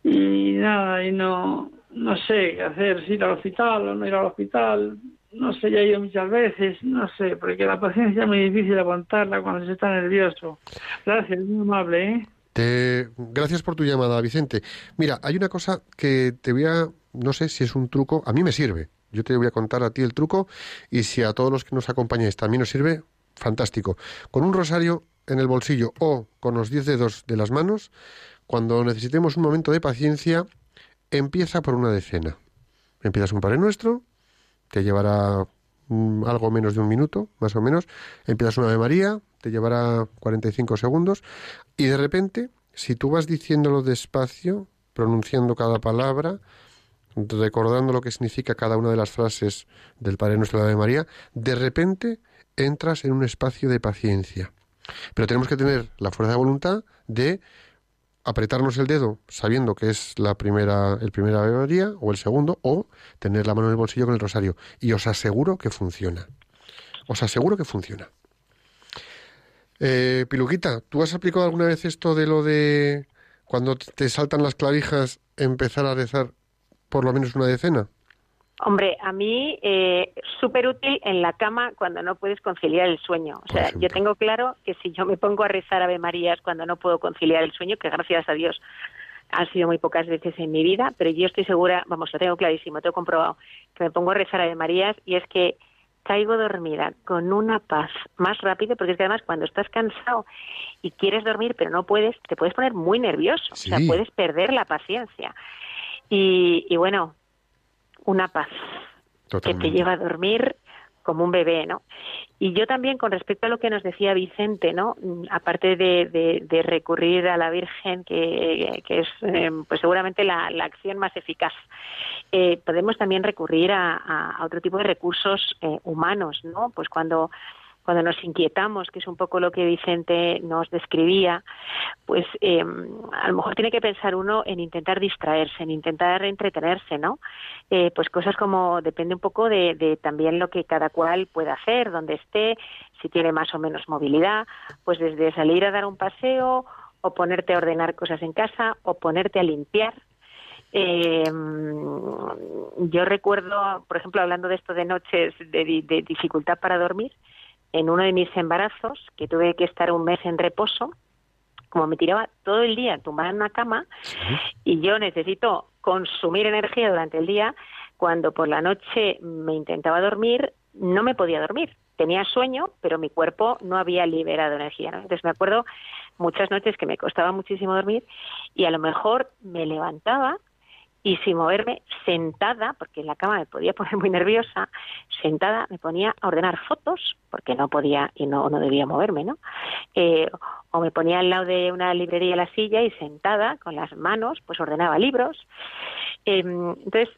y nada, y no, no sé qué hacer, si ir al hospital o no ir al hospital, no sé, ya he ido muchas veces, no sé, porque la paciencia es muy difícil aguantarla cuando se está nervioso. Gracias, muy amable, ¿eh? Te... Gracias por tu llamada, Vicente. Mira, hay una cosa que te voy a... No sé si es un truco, a mí me sirve. Yo te voy a contar a ti el truco y si a todos los que nos acompañáis también os sirve, fantástico. Con un rosario en el bolsillo o con los 10 dedos de las manos, cuando necesitemos un momento de paciencia, empieza por una decena. Empiezas un Padre Nuestro, te llevará mm, algo menos de un minuto, más o menos. Empiezas una Ave María, te llevará 45 segundos. Y de repente, si tú vas diciéndolo despacio, pronunciando cada palabra, recordando lo que significa cada una de las frases del Padre Nuestro de Ave María, de repente entras en un espacio de paciencia. Pero tenemos que tener la fuerza de voluntad de apretarnos el dedo sabiendo que es la primera, el primer Ave María o el segundo, o tener la mano en el bolsillo con el rosario. Y os aseguro que funciona. Os aseguro que funciona. Eh, Piluquita, ¿tú has aplicado alguna vez esto de lo de cuando te saltan las clavijas empezar a rezar por lo menos una decena? Hombre, a mí eh, súper útil en la cama cuando no puedes conciliar el sueño. O sea, yo tengo claro que si yo me pongo a rezar Ave Marías cuando no puedo conciliar el sueño, que gracias a Dios han sido muy pocas veces en mi vida, pero yo estoy segura, vamos, lo tengo clarísimo, tengo comprobado, que me pongo a rezar Ave Marías y es que caigo dormida con una paz más rápido, porque es que además cuando estás cansado y quieres dormir pero no puedes, te puedes poner muy nervioso, o sea, puedes perder la paciencia. Y, y bueno, una paz que te lleva a dormir como un bebé, ¿no? Y yo también, con respecto a lo que nos decía Vicente, ¿no? Mm, Aparte de, de- de recurrir a la Virgen, que, que es eh, pues seguramente la, la acción más eficaz, eh, podemos también recurrir a, a- a otro tipo de recursos eh, humanos, ¿no? Pues cuando cuando nos inquietamos, que es un poco lo que Vicente nos describía, pues eh, a lo mejor tiene que pensar uno en intentar distraerse, en intentar entretenerse, ¿no? Eh, pues cosas como depende un poco de, de también lo que cada cual pueda hacer, donde esté, si tiene más o menos movilidad, pues desde salir a dar un paseo o ponerte a ordenar cosas en casa o ponerte a limpiar. Eh, yo recuerdo, por ejemplo, hablando de esto de noches de, de dificultad para dormir, en uno de mis embarazos, que tuve que estar un mes en reposo, como me tiraba todo el día tumbada en una cama, y yo necesito consumir energía durante el día, cuando por la noche me intentaba dormir, no me podía dormir. Tenía sueño, pero mi cuerpo no había liberado energía. ¿no? Entonces me acuerdo muchas noches que me costaba muchísimo dormir y a lo mejor me levantaba y sin moverme, sentada, porque en la cama me podía poner muy nerviosa, sentada me ponía a ordenar fotos, porque no podía y no, no debía moverme, ¿no? Eh, o me ponía al lado de una librería la silla y sentada, con las manos, pues ordenaba libros. Eh, entonces,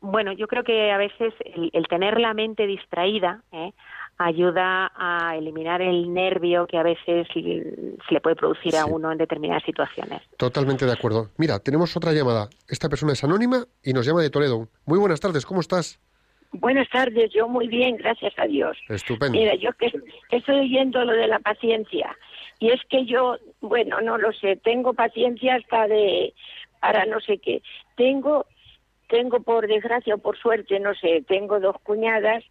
bueno, yo creo que a veces el, el tener la mente distraída ¿eh? Ayuda a eliminar el nervio que a veces se le puede producir a uno en determinadas situaciones. Totalmente de acuerdo. Mira, tenemos otra llamada. Esta persona es anónima y nos llama de Toledo. Muy buenas tardes, ¿cómo estás? Buenas tardes, yo muy bien, gracias a Dios. Estupendo. Mira, yo que estoy oyendo lo de la paciencia y es que yo, bueno, no lo sé, tengo paciencia hasta de para no sé qué. Tengo tengo por desgracia o por suerte, no sé, tengo dos cuñadas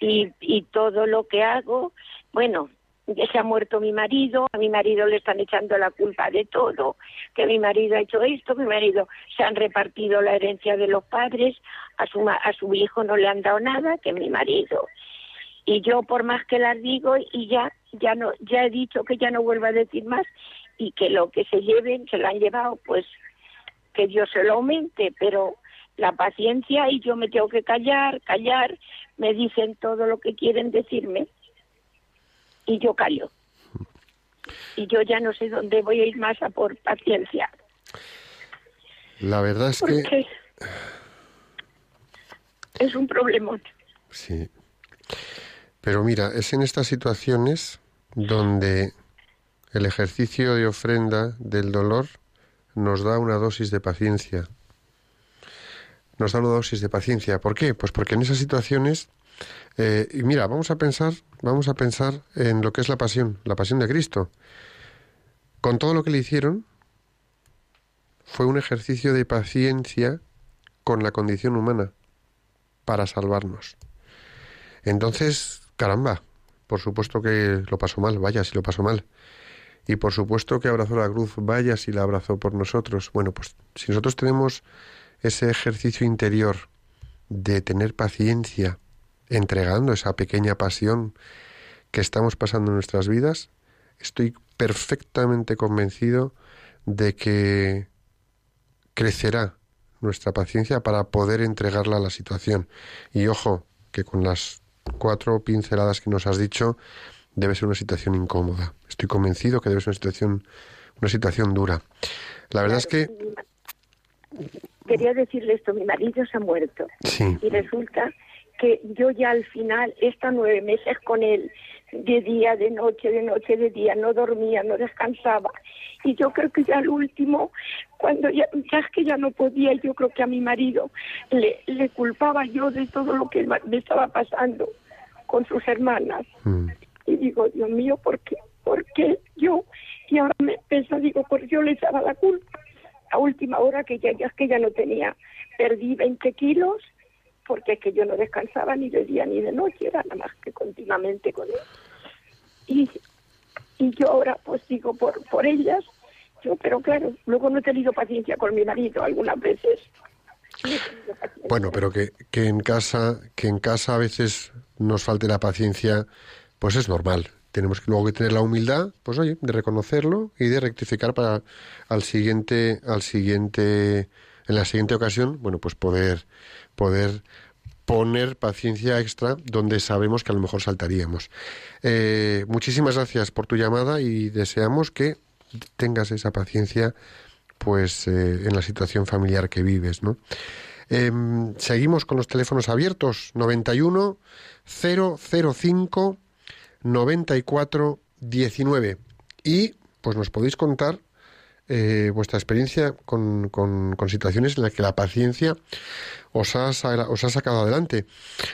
y, y todo lo que hago, bueno, se ha muerto mi marido, a mi marido le están echando la culpa de todo, que mi marido ha hecho esto, mi marido se han repartido la herencia de los padres, a su, a su hijo no le han dado nada, que mi marido. Y yo por más que las digo y ya ya no ya he dicho que ya no vuelva a decir más y que lo que se lleven, se lo han llevado, pues que Dios se lo aumente, pero la paciencia y yo me tengo que callar, callar, me dicen todo lo que quieren decirme y yo callo. Y yo ya no sé dónde voy a ir más a por paciencia. La verdad es que es un problemón. sí. Pero mira, es en estas situaciones donde el ejercicio de ofrenda del dolor nos da una dosis de paciencia. Nos da una dosis de paciencia. ¿Por qué? Pues porque en esas situaciones eh, y mira, vamos a pensar, vamos a pensar en lo que es la pasión, la pasión de Cristo. Con todo lo que le hicieron, fue un ejercicio de paciencia con la condición humana para salvarnos. Entonces, caramba, por supuesto que lo pasó mal, vaya si lo pasó mal. Y por supuesto que abrazó la cruz, vaya si la abrazó por nosotros. Bueno, pues si nosotros tenemos ese ejercicio interior de tener paciencia, entregando esa pequeña pasión que estamos pasando en nuestras vidas, estoy perfectamente convencido de que crecerá nuestra paciencia para poder entregarla a la situación. Y ojo, que con las cuatro pinceladas que nos has dicho, debe ser una situación incómoda. Estoy convencido que debe ser una situación, una situación dura. La verdad es que Quería decirle esto, mi marido se ha muerto sí, y resulta que yo ya al final, estos nueve meses con él, de día, de noche, de noche, de día, no dormía, no descansaba. Y yo creo que ya al último, cuando ya, ya es que ya no podía, yo creo que a mi marido le, le culpaba yo de todo lo que me estaba pasando con sus hermanas. mm, Y digo, Dios mío, ¿por qué? ¿Por qué yo? Y ahora me pesa, digo, porque yo le echaba la culpa. A última hora que ya, ya que ya no tenía, perdí 20 kilos porque es que yo no descansaba ni de día ni de noche, era nada más que continuamente con él. Y, y yo ahora pues digo por, por ellas, yo, pero claro, luego no he tenido paciencia con mi marido algunas veces. Bueno, pero que, que en casa, que en casa a veces nos falte la paciencia, pues es normal. Tenemos que luego que tener la humildad, pues oye, de reconocerlo y de rectificar para al siguiente, al siguiente, en la siguiente ocasión, bueno, pues poder, poder poner paciencia extra donde sabemos que a lo mejor saltaríamos. Eh, muchísimas gracias por tu llamada y deseamos que tengas esa paciencia pues eh, en la situación familiar que vives, ¿no? Em, seguimos con los teléfonos abiertos 91 005 94 19 y pues nos podéis contar eh, vuestra experiencia con, con- situaciones en las que la paciencia os ha, os ha sacado adelante.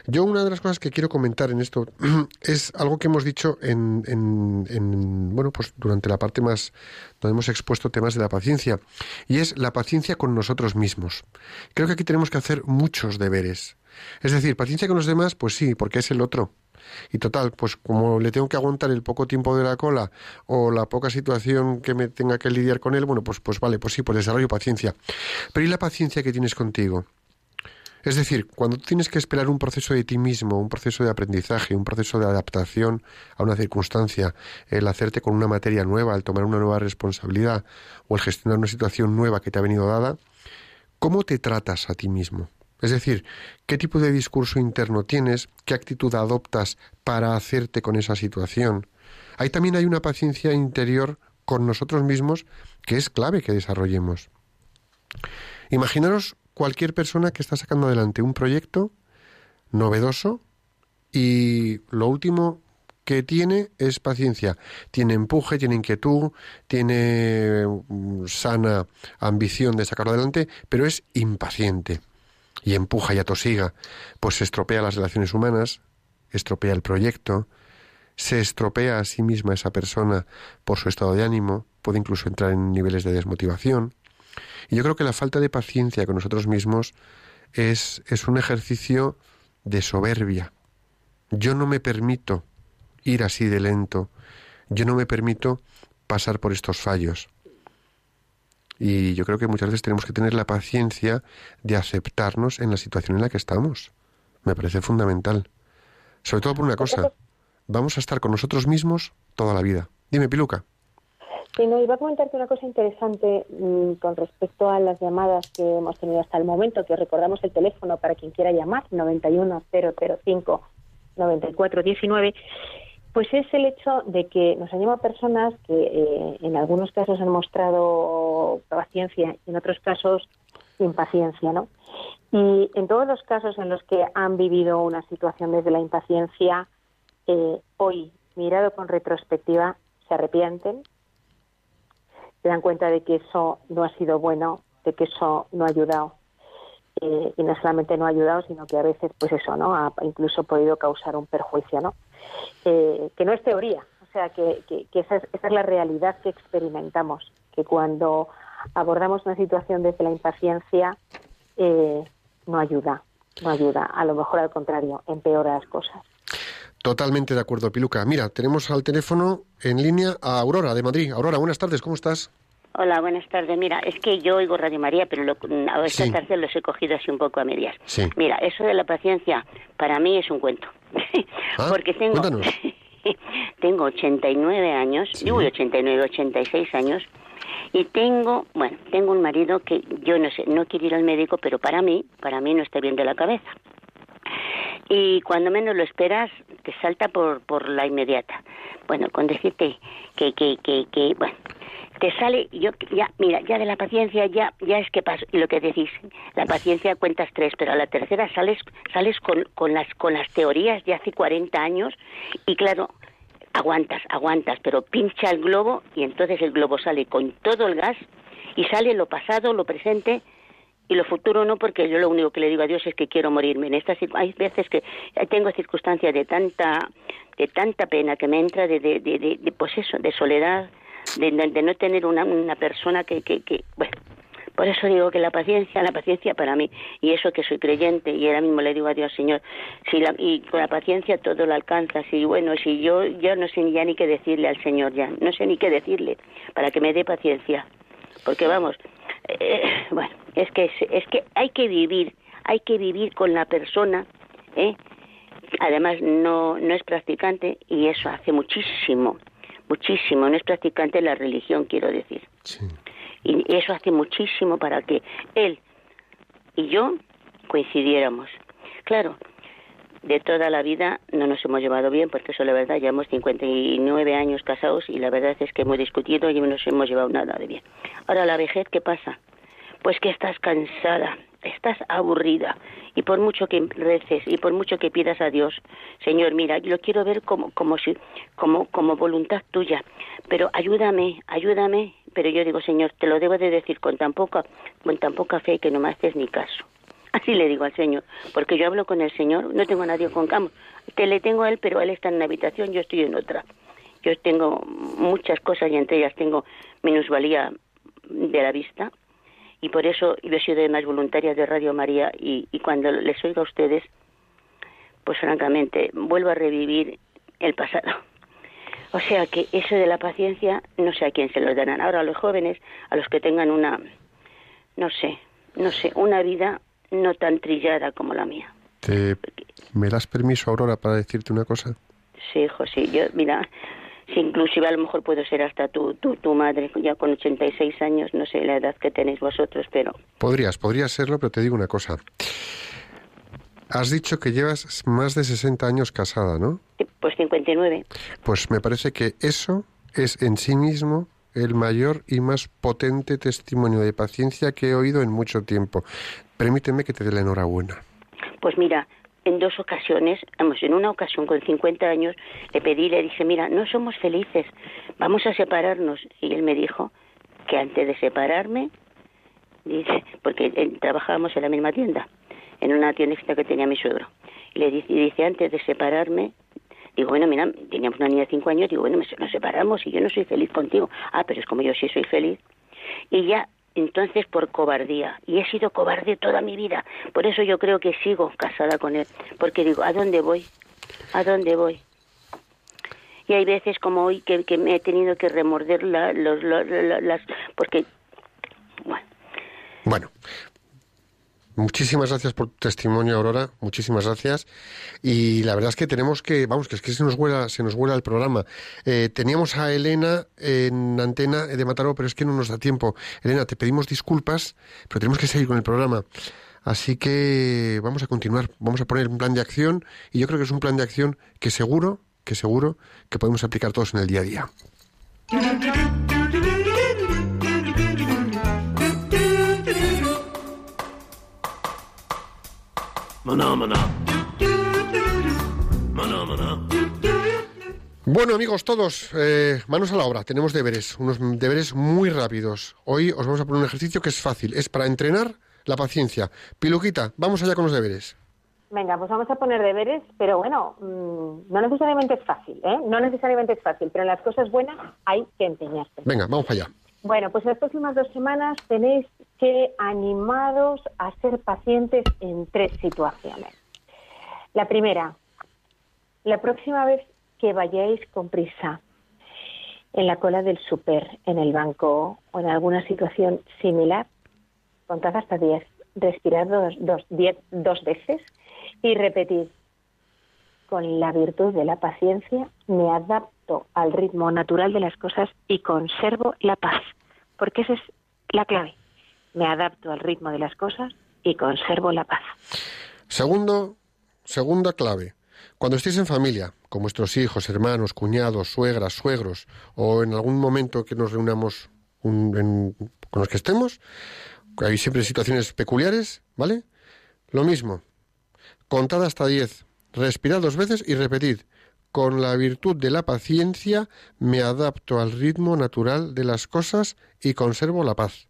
Yo una de las cosas que quiero comentar en esto es algo que hemos dicho en, en- en, bueno pues durante la parte más donde hemos expuesto temas de la paciencia y es la paciencia con nosotros mismos. Creo que aquí tenemos que hacer muchos deberes. Es decir, paciencia con los demás, pues sí, porque es el otro. Y total, pues como le tengo que aguantar el poco tiempo de la cola o la poca situación que me tenga que lidiar con él, bueno, pues, pues vale, pues sí, pues desarrollo paciencia. Pero ¿y la paciencia que tienes contigo? Es decir, cuando tienes que esperar un proceso de ti mismo, un proceso de aprendizaje, un proceso de adaptación a una circunstancia, el hacerte con una materia nueva, el tomar una nueva responsabilidad o el gestionar una situación nueva que te ha venido dada, ¿cómo te tratas a ti mismo? Es decir, ¿qué tipo de discurso interno tienes? ¿Qué actitud adoptas para hacerte con esa situación? Ahí también hay una paciencia interior con nosotros mismos que es clave que desarrollemos. Imaginaros cualquier persona que está sacando adelante un proyecto novedoso y lo último que tiene es paciencia. Tiene empuje, tiene inquietud, tiene mm, sana ambición de sacarlo adelante, pero es impaciente y empuja y atosiga, pues se estropea las relaciones humanas, estropea el proyecto, se estropea a sí misma esa persona por su estado de ánimo, puede incluso entrar en niveles de desmotivación. Y yo creo que la falta de paciencia con nosotros mismos es, es un ejercicio de soberbia. Yo no me permito ir así de lento, yo no me permito pasar por estos fallos. Y yo creo que muchas veces tenemos que tener la paciencia de aceptarnos en la situación en la que estamos. Me parece fundamental. Sobre todo por una cosa, vamos a estar con nosotros mismos toda la vida. Dime, Piluca. Sí, no, iba a comentarte una cosa interesante mm, con respecto a las llamadas que hemos tenido hasta el momento, que recordamos el teléfono para quien quiera llamar, 91005 9419, pues es el hecho de que nos han llamado personas que eh, en algunos casos han mostrado paciencia y en otros casos impaciencia, ¿no? Y en todos los casos en los que han vivido una situación desde la impaciencia, eh, hoy, mirado con retrospectiva, se arrepienten, se dan cuenta de que eso no ha sido bueno, de que eso no ha ayudado. Eh, y no solamente no ha ayudado, sino que a veces, pues eso, ¿no? Ha incluso podido causar un perjuicio, ¿no? Eh, que no es teoría, o sea, que, esa, es, esa es la realidad que experimentamos, que cuando abordamos una situación desde la impaciencia, eh, no ayuda, no ayuda, a lo mejor al contrario, empeora las cosas. Totalmente de acuerdo, Piluca. Mira, tenemos al teléfono en línea a Aurora de Madrid. Aurora, buenas tardes, ¿cómo estás? Hola, buenas tardes. Mira, es que yo oigo Radio María, pero lo, a esta Sí. tarde los he cogido así un poco a medias. Sí. Mira, eso de la paciencia, para mí es un cuento. Ah, Porque tengo, cuéntanos. tengo 89 años, Sí. digo 89, 86 años, y tengo, bueno, tengo un marido que yo no sé, no quiere ir al médico, pero para mí, para mí no está bien de la cabeza. Y cuando menos lo esperas, te salta por, por la inmediata. Bueno, con decirte que, que, que, que, bueno, te sale, yo ya, mira, ya de la paciencia ya, ya es que paso, y lo que decís, la paciencia cuentas tres, pero a la tercera sales, sales con, con las, con las teorías de hace 40 años, y claro, aguantas, aguantas, pero pincha el globo, y entonces el globo sale con todo el gas, y sale lo pasado, lo presente, y lo futuro no porque yo lo único que le digo a Dios es que quiero morirme. En estas hay veces que tengo circunstancias de tanta de tanta pena que me entra de, de, de- de, pues eso de soledad de, no tener una, una persona que, que, que bueno por eso digo que la paciencia la paciencia para mí y eso que soy creyente y ahora mismo le digo a Dios Señor si la, y con la paciencia todo lo alcanzas y bueno si yo ya no sé ya ni qué decirle al Señor ya no sé ni qué decirle para que me dé paciencia porque vamos eh, bueno es que es que hay que vivir hay que vivir con la persona ¿eh? además no no es practicante y eso hace muchísimo muchísimo no es practicante la religión quiero decir Sí. y eso hace muchísimo para que él y yo coincidiéramos claro de toda la vida no nos hemos llevado bien, porque eso la verdad, llevamos 59 años casados y la verdad es que hemos discutido y no nos hemos llevado nada de bien. Ahora, la vejez, ¿qué pasa? Pues que estás cansada, estás aburrida y por mucho que reces y por mucho que pidas a Dios, Señor, mira, lo quiero ver como como si como como voluntad tuya, pero ayúdame, ayúdame, pero yo digo, Señor, te lo debo de decir con tan poca con tan poca fe que no me haces ni caso. Así le digo al Señor, porque yo hablo con el Señor, no tengo a nadie con cama. Te le tengo a él, pero él está en una habitación, yo estoy en otra. Yo tengo muchas cosas y entre ellas tengo minusvalía de la vista y por eso yo he sido de más voluntaria de Radio María y, y cuando les oigo a ustedes, pues francamente vuelvo a revivir el pasado. O sea que eso de la paciencia no sé a quién se lo darán. Ahora a los jóvenes, a los que tengan una, no sé, no sé, una vida no tan trillada como la mía. ¿Te, ¿Me das permiso, Aurora, para decirte una cosa? Sí, hijo, sí. Yo, mira, sí, inclusive a lo mejor puedo ser hasta tu, tu, tu madre, ya con 86 años, no sé la edad que tenéis vosotros, pero Podrías, podrías serlo, pero te digo una cosa. Has dicho que llevas más de 60 años casada, ¿no? pues 59. Pues me parece que eso es en sí mismo el mayor y más potente testimonio de paciencia que he oído en mucho tiempo. Permíteme que te dé la enhorabuena. Pues mira, en dos ocasiones, vamos, en una ocasión con 50 años, le pedí, le dije, mira, no somos felices, vamos a separarnos. Y él me dijo que antes de separarme, dice, porque eh, trabajábamos en la misma tienda, en una tiendecita que tenía mi suegro. Y le dice, y dice, antes de separarme, digo, bueno, mira, teníamos una niña de 5 años, digo, bueno, nos separamos y yo no soy feliz contigo. Ah, pero es como yo sí soy feliz. Y ya, entonces por cobardía. Y he sido cobarde toda mi vida. Por eso yo creo que sigo casada con él. Porque digo, ¿a dónde voy? ¿A dónde voy? Y hay veces como hoy que, que me he tenido que remorder la, los, lo- lo- las... Porque, bueno, Bueno, muchísimas gracias por tu testimonio, Aurora. Muchísimas gracias. Y la verdad es que tenemos que, vamos, que es que se nos vuela, se nos vuela el programa. Eh, teníamos a Elena en antena de Mataró, pero es que no nos da tiempo. Elena, te pedimos disculpas, pero tenemos que seguir con el programa. Así que vamos a continuar, vamos a poner un plan de acción y yo creo que es un plan de acción que seguro, que seguro que podemos aplicar todos en el día a día. Maná, maná. Maná, maná. Bueno, amigos todos, eh, manos a la obra. Tenemos deberes, unos deberes muy rápidos. Hoy os vamos a poner un ejercicio que es fácil, es para entrenar la paciencia. Piluquita, vamos allá con los deberes. Venga, pues vamos a poner deberes, pero bueno, mm, no necesariamente es fácil, ¿eh? No necesariamente es fácil, pero en las cosas buenas hay que empeñarse. Venga, vamos allá. Bueno, pues en las próximas dos semanas tenéis que animaros a ser pacientes en tres situaciones. La primera, la próxima vez que vayáis con prisa, en la cola del super, en el banco o en alguna situación similar, contad hasta 10, respirad dos, dos, diez, dos veces y repetid, con la virtud de la paciencia me adapto al ritmo natural de las cosas y conservo la paz, porque esa es la clave. Me adapto al ritmo de las cosas y conservo la paz. Segundo, segunda clave. Cuando estéis en familia, con vuestros hijos, hermanos, cuñados, suegras, suegros, o en algún momento que nos reunamos un- en- con los que estemos, hay siempre situaciones peculiares, ¿vale? Lo mismo. Contad hasta 10, respirad dos veces y repetid. Con la virtud de la paciencia me adapto al ritmo natural de las cosas y conservo la paz.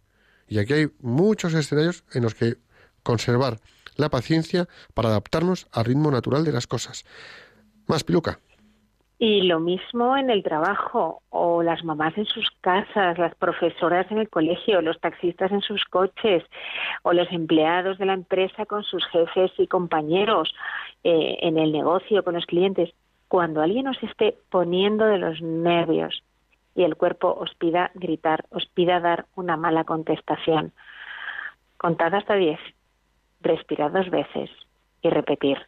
Y aquí hay muchos escenarios en los que conservar la paciencia para adaptarnos al ritmo natural de las cosas. Más piluca. Y lo mismo en el trabajo, o las mamás en sus casas, las profesoras en el colegio, los taxistas en sus coches, o los empleados de la empresa con sus jefes y compañeros, eh, en el negocio con los clientes. Cuando alguien os esté poniendo de los nervios y el cuerpo os pida gritar, os pida dar una mala contestación, contad hasta diez, respirad dos veces y repetir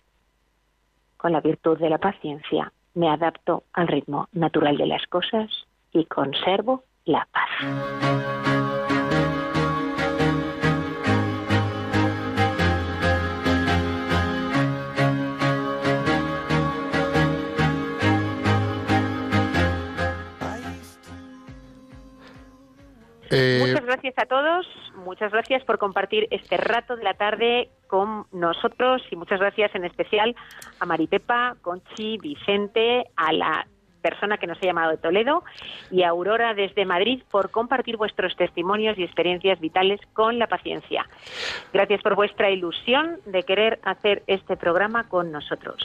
con la virtud de la paciencia, me adapto al ritmo natural de las cosas y conservo la paz. Eh, Muchas gracias a todos, muchas gracias por compartir este rato de la tarde con nosotros y muchas gracias en especial a Maripepa, Conchi, Vicente, a la persona que nos ha llamado de Toledo y Aurora desde Madrid por compartir vuestros testimonios y experiencias vitales con la paciencia. Gracias por vuestra ilusión de querer hacer este programa con nosotros.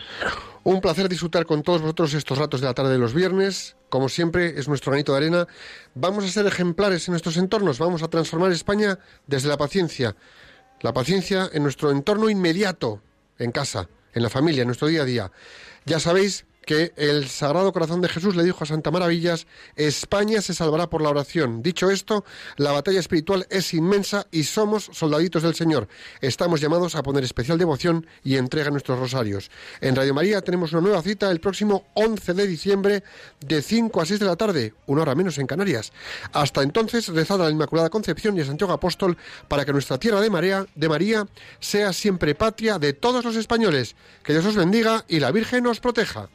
Un placer disfrutar con todos vosotros estos ratos de la tarde de los viernes. Como siempre, es nuestro granito de arena. Vamos a ser ejemplares en nuestros entornos. Vamos a transformar España desde la paciencia. La paciencia en nuestro entorno inmediato, en casa, en la familia, en nuestro día a día. Ya sabéis que el Sagrado Corazón de Jesús le dijo a Santa Maravillas, España se salvará por la oración. Dicho esto, la batalla espiritual es inmensa y somos soldaditos del Señor. Estamos llamados a poner especial devoción y entrega en nuestros rosarios. En Radio María tenemos una nueva cita el próximo 11 de diciembre de 5 a 6 de la tarde, una hora menos en Canarias. Hasta entonces, rezad a la Inmaculada Concepción y a Santiago Apóstol para que nuestra tierra de María, de María sea siempre patria de todos los españoles. Que Dios os bendiga y la Virgen os proteja.